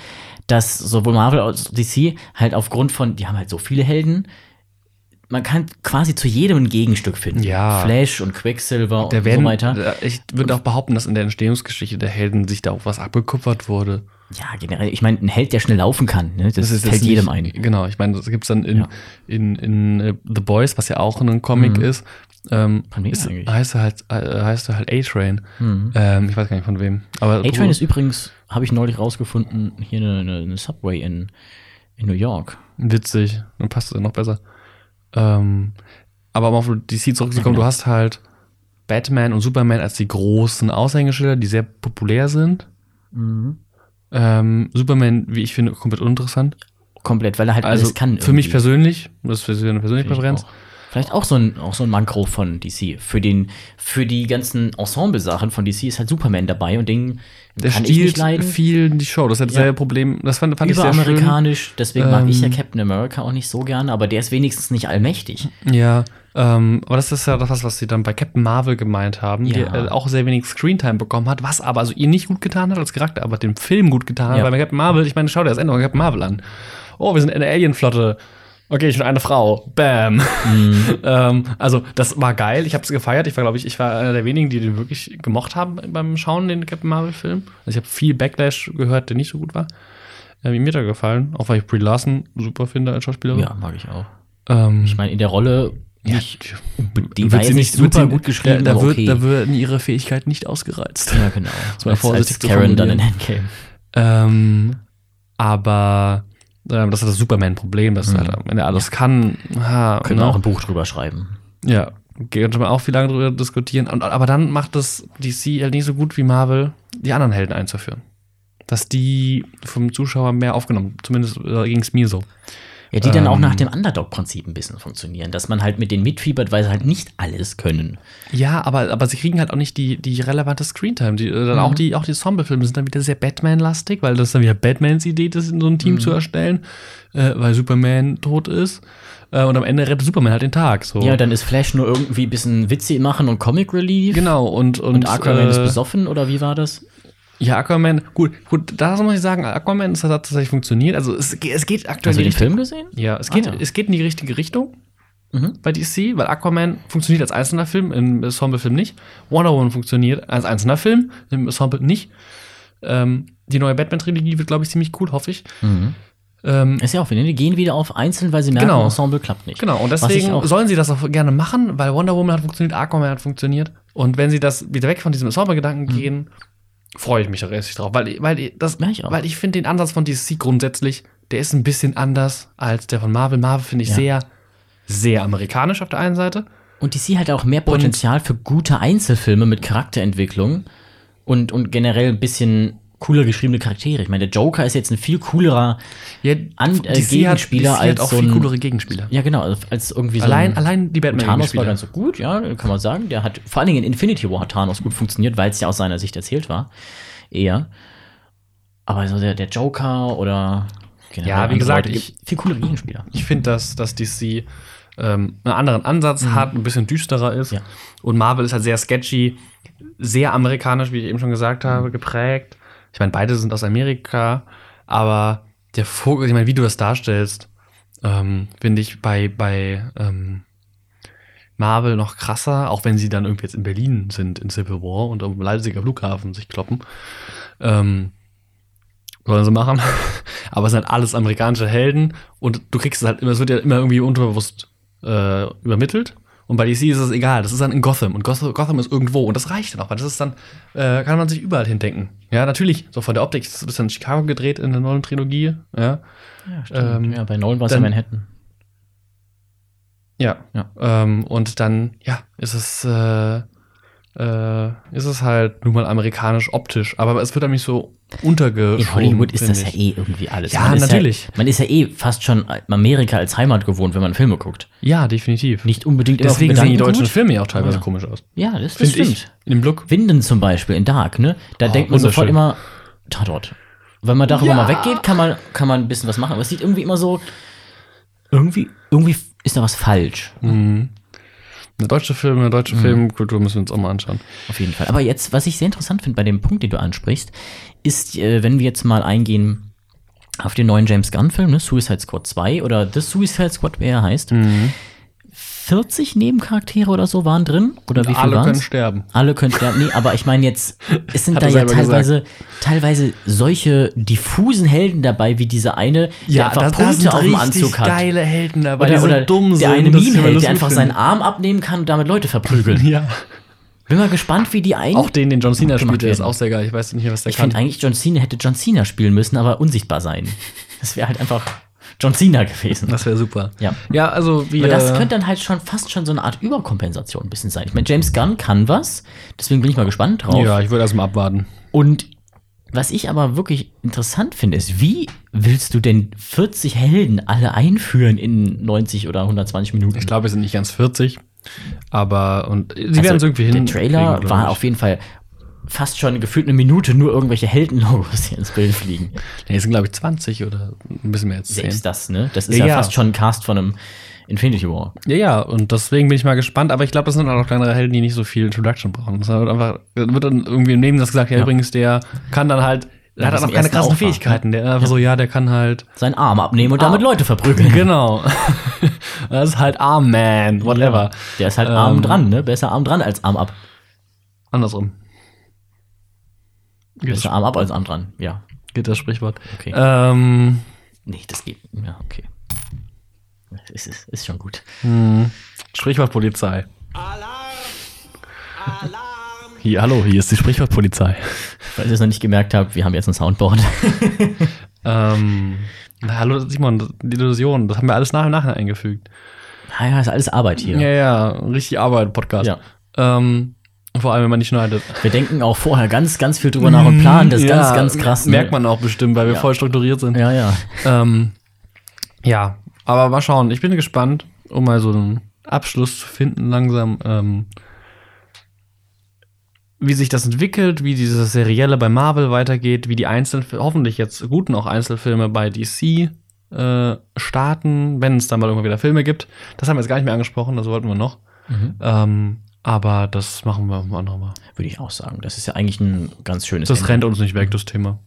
dass sowohl Marvel als auch DC halt aufgrund von, die haben halt so viele Helden, man kann quasi zu jedem ein Gegenstück finden. Ja. Flash und Quicksilver Der und werden, so weiter. Ich würde auch behaupten, dass in der Entstehungsgeschichte der Helden sich da auch was abgekupfert wurde. Ja, generell. Ich meine, ein Held, der schnell laufen kann, ne? das, jetzt fällt jedem nicht- ein. Genau, ich meine, das gibt es dann in, Ja. in, in äh, The Boys, was ja auch ein Comic Mhm. ist. Ähm, Von wem ist heißt er halt, äh, heißt er halt A-Train. Mhm. Ähm, ich weiß gar nicht von wem. A-Train ist übrigens, habe ich neulich rausgefunden, hier eine, eine, eine Subway in, in New York. witzig. Dann passt es noch besser. Ähm, aber um auf DC zurückzukommen, Ja, du hast halt Batman und Superman als die großen Aushängeschilder, die sehr populär sind. Mhm. Ähm, Superman, wie ich finde, komplett uninteressant. Komplett, weil er halt Also alles kann. für mich irgendwie. persönlich, das ist eine persönliche Präferenz. auch. Vielleicht auch so ein, auch so ein Manko von DC. Für, den, für die ganzen Ensemble-Sachen von DC ist halt Superman dabei und den Der kann ich nicht stiehlt leiden. viel die Show. Das ist halt Ja. dasselbe Problem. Das fand, fand ich sehr schön. Überamerikanisch, deswegen mag ich ja Ähm, Captain America auch nicht so gerne, aber der ist wenigstens nicht allmächtig. Ja, ähm, aber das ist ja das, was sie dann bei Captain Marvel gemeint haben, die Ja. äh, auch sehr wenig Screentime bekommen hat, was aber also ihr nicht gut getan hat als Charakter, aber dem Film gut getan hat. Ja. Weil bei Captain Marvel, ich meine, schau dir das Ende von Captain Marvel an. Oh, wir sind eine Alienflotte. Okay, ich bin eine Frau. Bam. ähm, also, das war geil. Ich habe es gefeiert. Ich war, glaube ich, ich war einer der wenigen, die den wirklich gemocht haben beim Schauen, den Captain Marvel-Film. Also, ich habe viel Backlash gehört, der nicht so gut war. Äh, mir hat er gefallen. Auch weil ich Brie Larson super finde als Schauspielerin. Ja, mag ich auch. Ähm, Ich meine, in der Rolle ja, nicht, die wird war sie nicht super sie- gut geschrieben, Da, da, wird, okay. da werden ihre Fähigkeiten nicht ausgereizt. ja, genau. Als, vorsichtig als zu Karen dann in. Endgame. Ähm, aber ähm, das ist das Superman-Problem, dass Mhm. er halt am Ende alles kann. Ha, Können ne? wir auch ein Buch drüber schreiben. Ja, könnte man auch viel lange drüber diskutieren. Und, aber dann macht es DC halt nicht so gut wie Marvel, die anderen Helden einzuführen. Dass die vom Zuschauer mehr aufgenommen, zumindest äh, ging es mir so. Ja, die dann auch Ähm. nach dem Underdog-Prinzip ein bisschen funktionieren, dass man halt mit denen mitfiebert, weil sie halt nicht alles können. Ja, aber, aber sie kriegen halt auch nicht die, die relevante Screentime. Die, äh, dann Mhm. auch die, auch die Ensemble-Filme sind dann wieder sehr Batman-lastig, weil das ist dann wieder Batmans Idee, das in so ein Mhm. Team zu erstellen, äh, weil Superman tot ist. Äh, und am Ende rettet Superman halt den Tag. So. Ja, dann ist Flash nur irgendwie ein bisschen Witze machen und Comic Relief. genau, und, und, Und Aquaman ist äh, besoffen, oder wie war das? Ja, Aquaman, gut, gut, da muss ich sagen, Aquaman das hat tatsächlich funktioniert. Also es, es geht aktuell Hast du den Film gesehen? Ja, es Ah, geht, ja. es geht in die richtige Richtung Mhm. bei DC, weil Aquaman funktioniert als einzelner Film, im Ensemble-Film nicht. Wonder Woman funktioniert als einzelner Film, im Ensemble nicht. Ähm, die neue Batman-Trilogie wird, glaube ich, ziemlich cool, hoffe ich. Mhm. Ähm, Ist ja auch, die gehen wieder auf einzeln, weil sie merken, Genau. Ensemble klappt nicht. genau, und deswegen sollen sie das auch gerne machen, weil Wonder Woman hat funktioniert, Aquaman hat funktioniert. Und wenn sie das wieder weg von diesem Ensemble-Gedanken Mhm. gehen, freue ich mich richtig drauf. Weil, weil, das, Ja, ich auch. weil ich finde den Ansatz von DC grundsätzlich, der ist ein bisschen anders als der von Marvel. Marvel finde ich Ja. sehr, sehr amerikanisch auf der einen Seite. Und DC hat auch mehr Potenzial für gute Einzelfilme mit Charakterentwicklung und, und generell ein bisschen cooler geschriebene Charaktere. Ich meine, der Joker ist jetzt ein viel coolerer Ja, An- äh, Gegenspieler hat, als auch so viel ein- coolere Gegenspieler. Ja, genau, als- irgendwie so allein, ein, allein die und Thanos war ganz so gut, ja, kann man sagen. Der hat, vor allen Dingen in Infinity War hat Thanos gut funktioniert, weil es ja aus seiner Sicht erzählt war. Eher. Aber so der, der Joker oder Ja, wie gesagt, Leute, ich- viel coolere Gegenspieler. Ich finde, dass, dass DC ähm, einen anderen Ansatz hat, ein bisschen düsterer ist. Mhm. Ja. Und Marvel ist halt sehr sketchy, sehr amerikanisch, wie ich eben schon gesagt habe, Mhm. geprägt. Ich meine, beide sind aus Amerika, aber der Fokus, ich meine, wie du das darstellst, ähm, finde ich bei, bei ähm, Marvel noch krasser, auch wenn sie dann irgendwie jetzt in Berlin sind, in Civil War und am Leipziger Flughafen sich kloppen. Ähm, sollen sie machen. Aber es sind halt alles amerikanische Helden und du kriegst es halt immer, es wird ja immer irgendwie unterbewusst äh, übermittelt. Und bei DC ist es egal, das ist dann in Gotham und Gotham, ist irgendwo und das reicht dann auch, weil das ist dann, äh, kann man sich überall hindenken. Ja, natürlich, so von der Optik ist es ein bisschen in Chicago gedreht in der neuen Trilogie, ja. Ja, stimmt. Ähm, ja, bei Nolan war es ja dann- Manhattan. Ja. Ja. Ähm, und dann, ja, ist es, äh, äh, ist es halt nun mal amerikanisch optisch, aber es wird nämlich so untergeschoben. In Hollywood ist das ja eh irgendwie alles. Ja, Man ist natürlich. Ja, man ist ja eh fast schon Amerika als Heimat gewohnt, wenn man Filme guckt. Ja, definitiv. Nicht unbedingt immer Deswegen sehen die deutschen Filme ja auch teilweise Ja. komisch aus. Ja, das, das stimmt. ich. In dem Look. Winden zum Beispiel in Dark, ne? Da Oh, denkt man sofort immer Tatort. Wenn man darüber Ja. mal weggeht, kann man, kann man ein bisschen was machen. Aber es sieht irgendwie immer so. Irgendwie, irgendwie ist da was falsch. Eine deutsche Film, eine deutsche Mhm. Filmkultur müssen wir uns auch mal anschauen. Auf jeden Fall. Aber jetzt, was ich sehr interessant finde bei dem Punkt, den du ansprichst, ist, äh, wenn wir jetzt mal eingehen auf den neuen James Gunn-Film, ne? Suicide Squad 2 oder The Suicide Squad, wie er heißt. Mhm. 40 Nebencharaktere oder so waren drin? Oder wie viel Alle waren's? können sterben. Alle können sterben. Nee, aber ich meine jetzt, es sind Hat da ja teilweise, teilweise solche diffusen Helden dabei, wie dieser eine, der einfach Punkte auf dem Anzug hat. geile Helden dabei, Oder, die so oder dumm der sind. eine ich immer Meme-Held, lustig der einfach seinen Arm abnehmen kann und damit Leute verprügeln. Ja. Bin mal gespannt, wie die einen. Auch den, den John Cena spielt, der ist auch sehr geil. Ich weiß nicht mehr, was der ich kann. finde eigentlich, John Cena hätte John Cena spielen müssen, aber unsichtbar sein. Das wäre halt einfach John Cena gewesen. Das wäre super. Ja. Ja, also wir. Aber das könnte dann halt schon fast schon so eine Art Überkompensation ein bisschen sein. Ich meine, James Gunn kann was, deswegen bin ich mal gespannt drauf. Ja, ich würde erstmal abwarten. Und was ich aber wirklich interessant finde, ist, wie willst du denn 40 Helden alle einführen in 90 oder 120 Minuten? Ich glaube, wir sind nicht ganz 40. Aber, und sie Also, werden es irgendwie hin. Der Trailer war auf jeden Fall fast schon gefühlt eine Minute nur irgendwelche Heldenlogos, die ins Bild fliegen. Nee, es sind, glaube ich, 20 oder ein bisschen mehr als 10. Selbst das, ne? Das ist Ja, ja, ja. fast schon ein Cast von einem Infinity War. Ja, ja, und deswegen bin ich mal gespannt. Aber ich glaube, das sind auch noch kleinere Helden, die nicht so viel Introduction brauchen. Das wird einfach, wird dann irgendwie im Neben das gesagt, ja, Ja. übrigens, der kann dann halt, der Ja, hat dann auch keine krassen Aufwand, Fähigkeiten. Der einfach so, ja, der kann halt. Seinen Arm abnehmen und Ah. damit Leute verprügeln. Genau. das ist halt Armman, whatever. Der ist halt Ähm, arm dran, ne? Besser Arm dran als Arm ab. Andersrum. Geht Besser Arm ab als Arm dran. Ja. geht das Sprichwort. Okay. Ähm, Nee, das geht. Ja, okay. Ist, ist, ist schon gut. Sprichwort Polizei. Hier, hallo, hier ist die Sprichwortpolizei. Falls ihr es noch nicht gemerkt habt, wir haben jetzt ein Soundboard. Ähm, na, hallo Simon, die Illusion, das haben wir alles nach und nach eingefügt. ja, ja, ist alles Arbeit hier. Ja, ja, richtig Arbeit, Podcast. Ja. Ähm, vor allem, wenn man nicht schneidet. Wir denken auch vorher ganz, ganz viel drüber nach und planen das Mm, Ja, ganz, ganz krass. ne? Merkt man auch bestimmt, weil wir Ja. voll strukturiert sind. Ja, ja. Ähm, ja, aber mal schauen. Ich bin gespannt, um mal so einen Abschluss zu finden langsam, ähm, wie sich das entwickelt, wie dieses Serielle bei Marvel weitergeht, wie die Einzelfilme, hoffentlich jetzt guten auch Einzelfilme bei DC äh, starten, wenn es dann mal irgendwann wieder Filme gibt. Das haben wir jetzt gar nicht mehr angesprochen, das wollten wir noch. Mhm. Ähm, aber das machen wir ein andermal. Würde ich auch sagen. Das ist ja eigentlich ein ganz schönes Das Ende. rennt uns nicht weg, das Thema.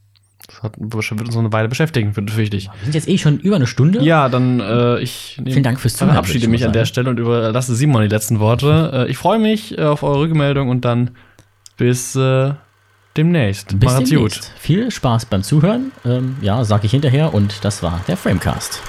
Das hat, wird uns noch eine Weile beschäftigen, fürchte ich. Wir sind jetzt eh schon über eine Stunde. Ja, dann äh, ich nehm- Vielen Dank fürs Zuhören, verabschiede mich mal an der. Stelle und überlasse Simon die letzten Worte. Äh, ich freue mich äh, auf eure Rückmeldung und dann bis äh, demnächst. Bis Macht's demnächst. Viel Spaß beim Zuhören. Ähm, ja, sag ich hinterher. Und das war der Framecast.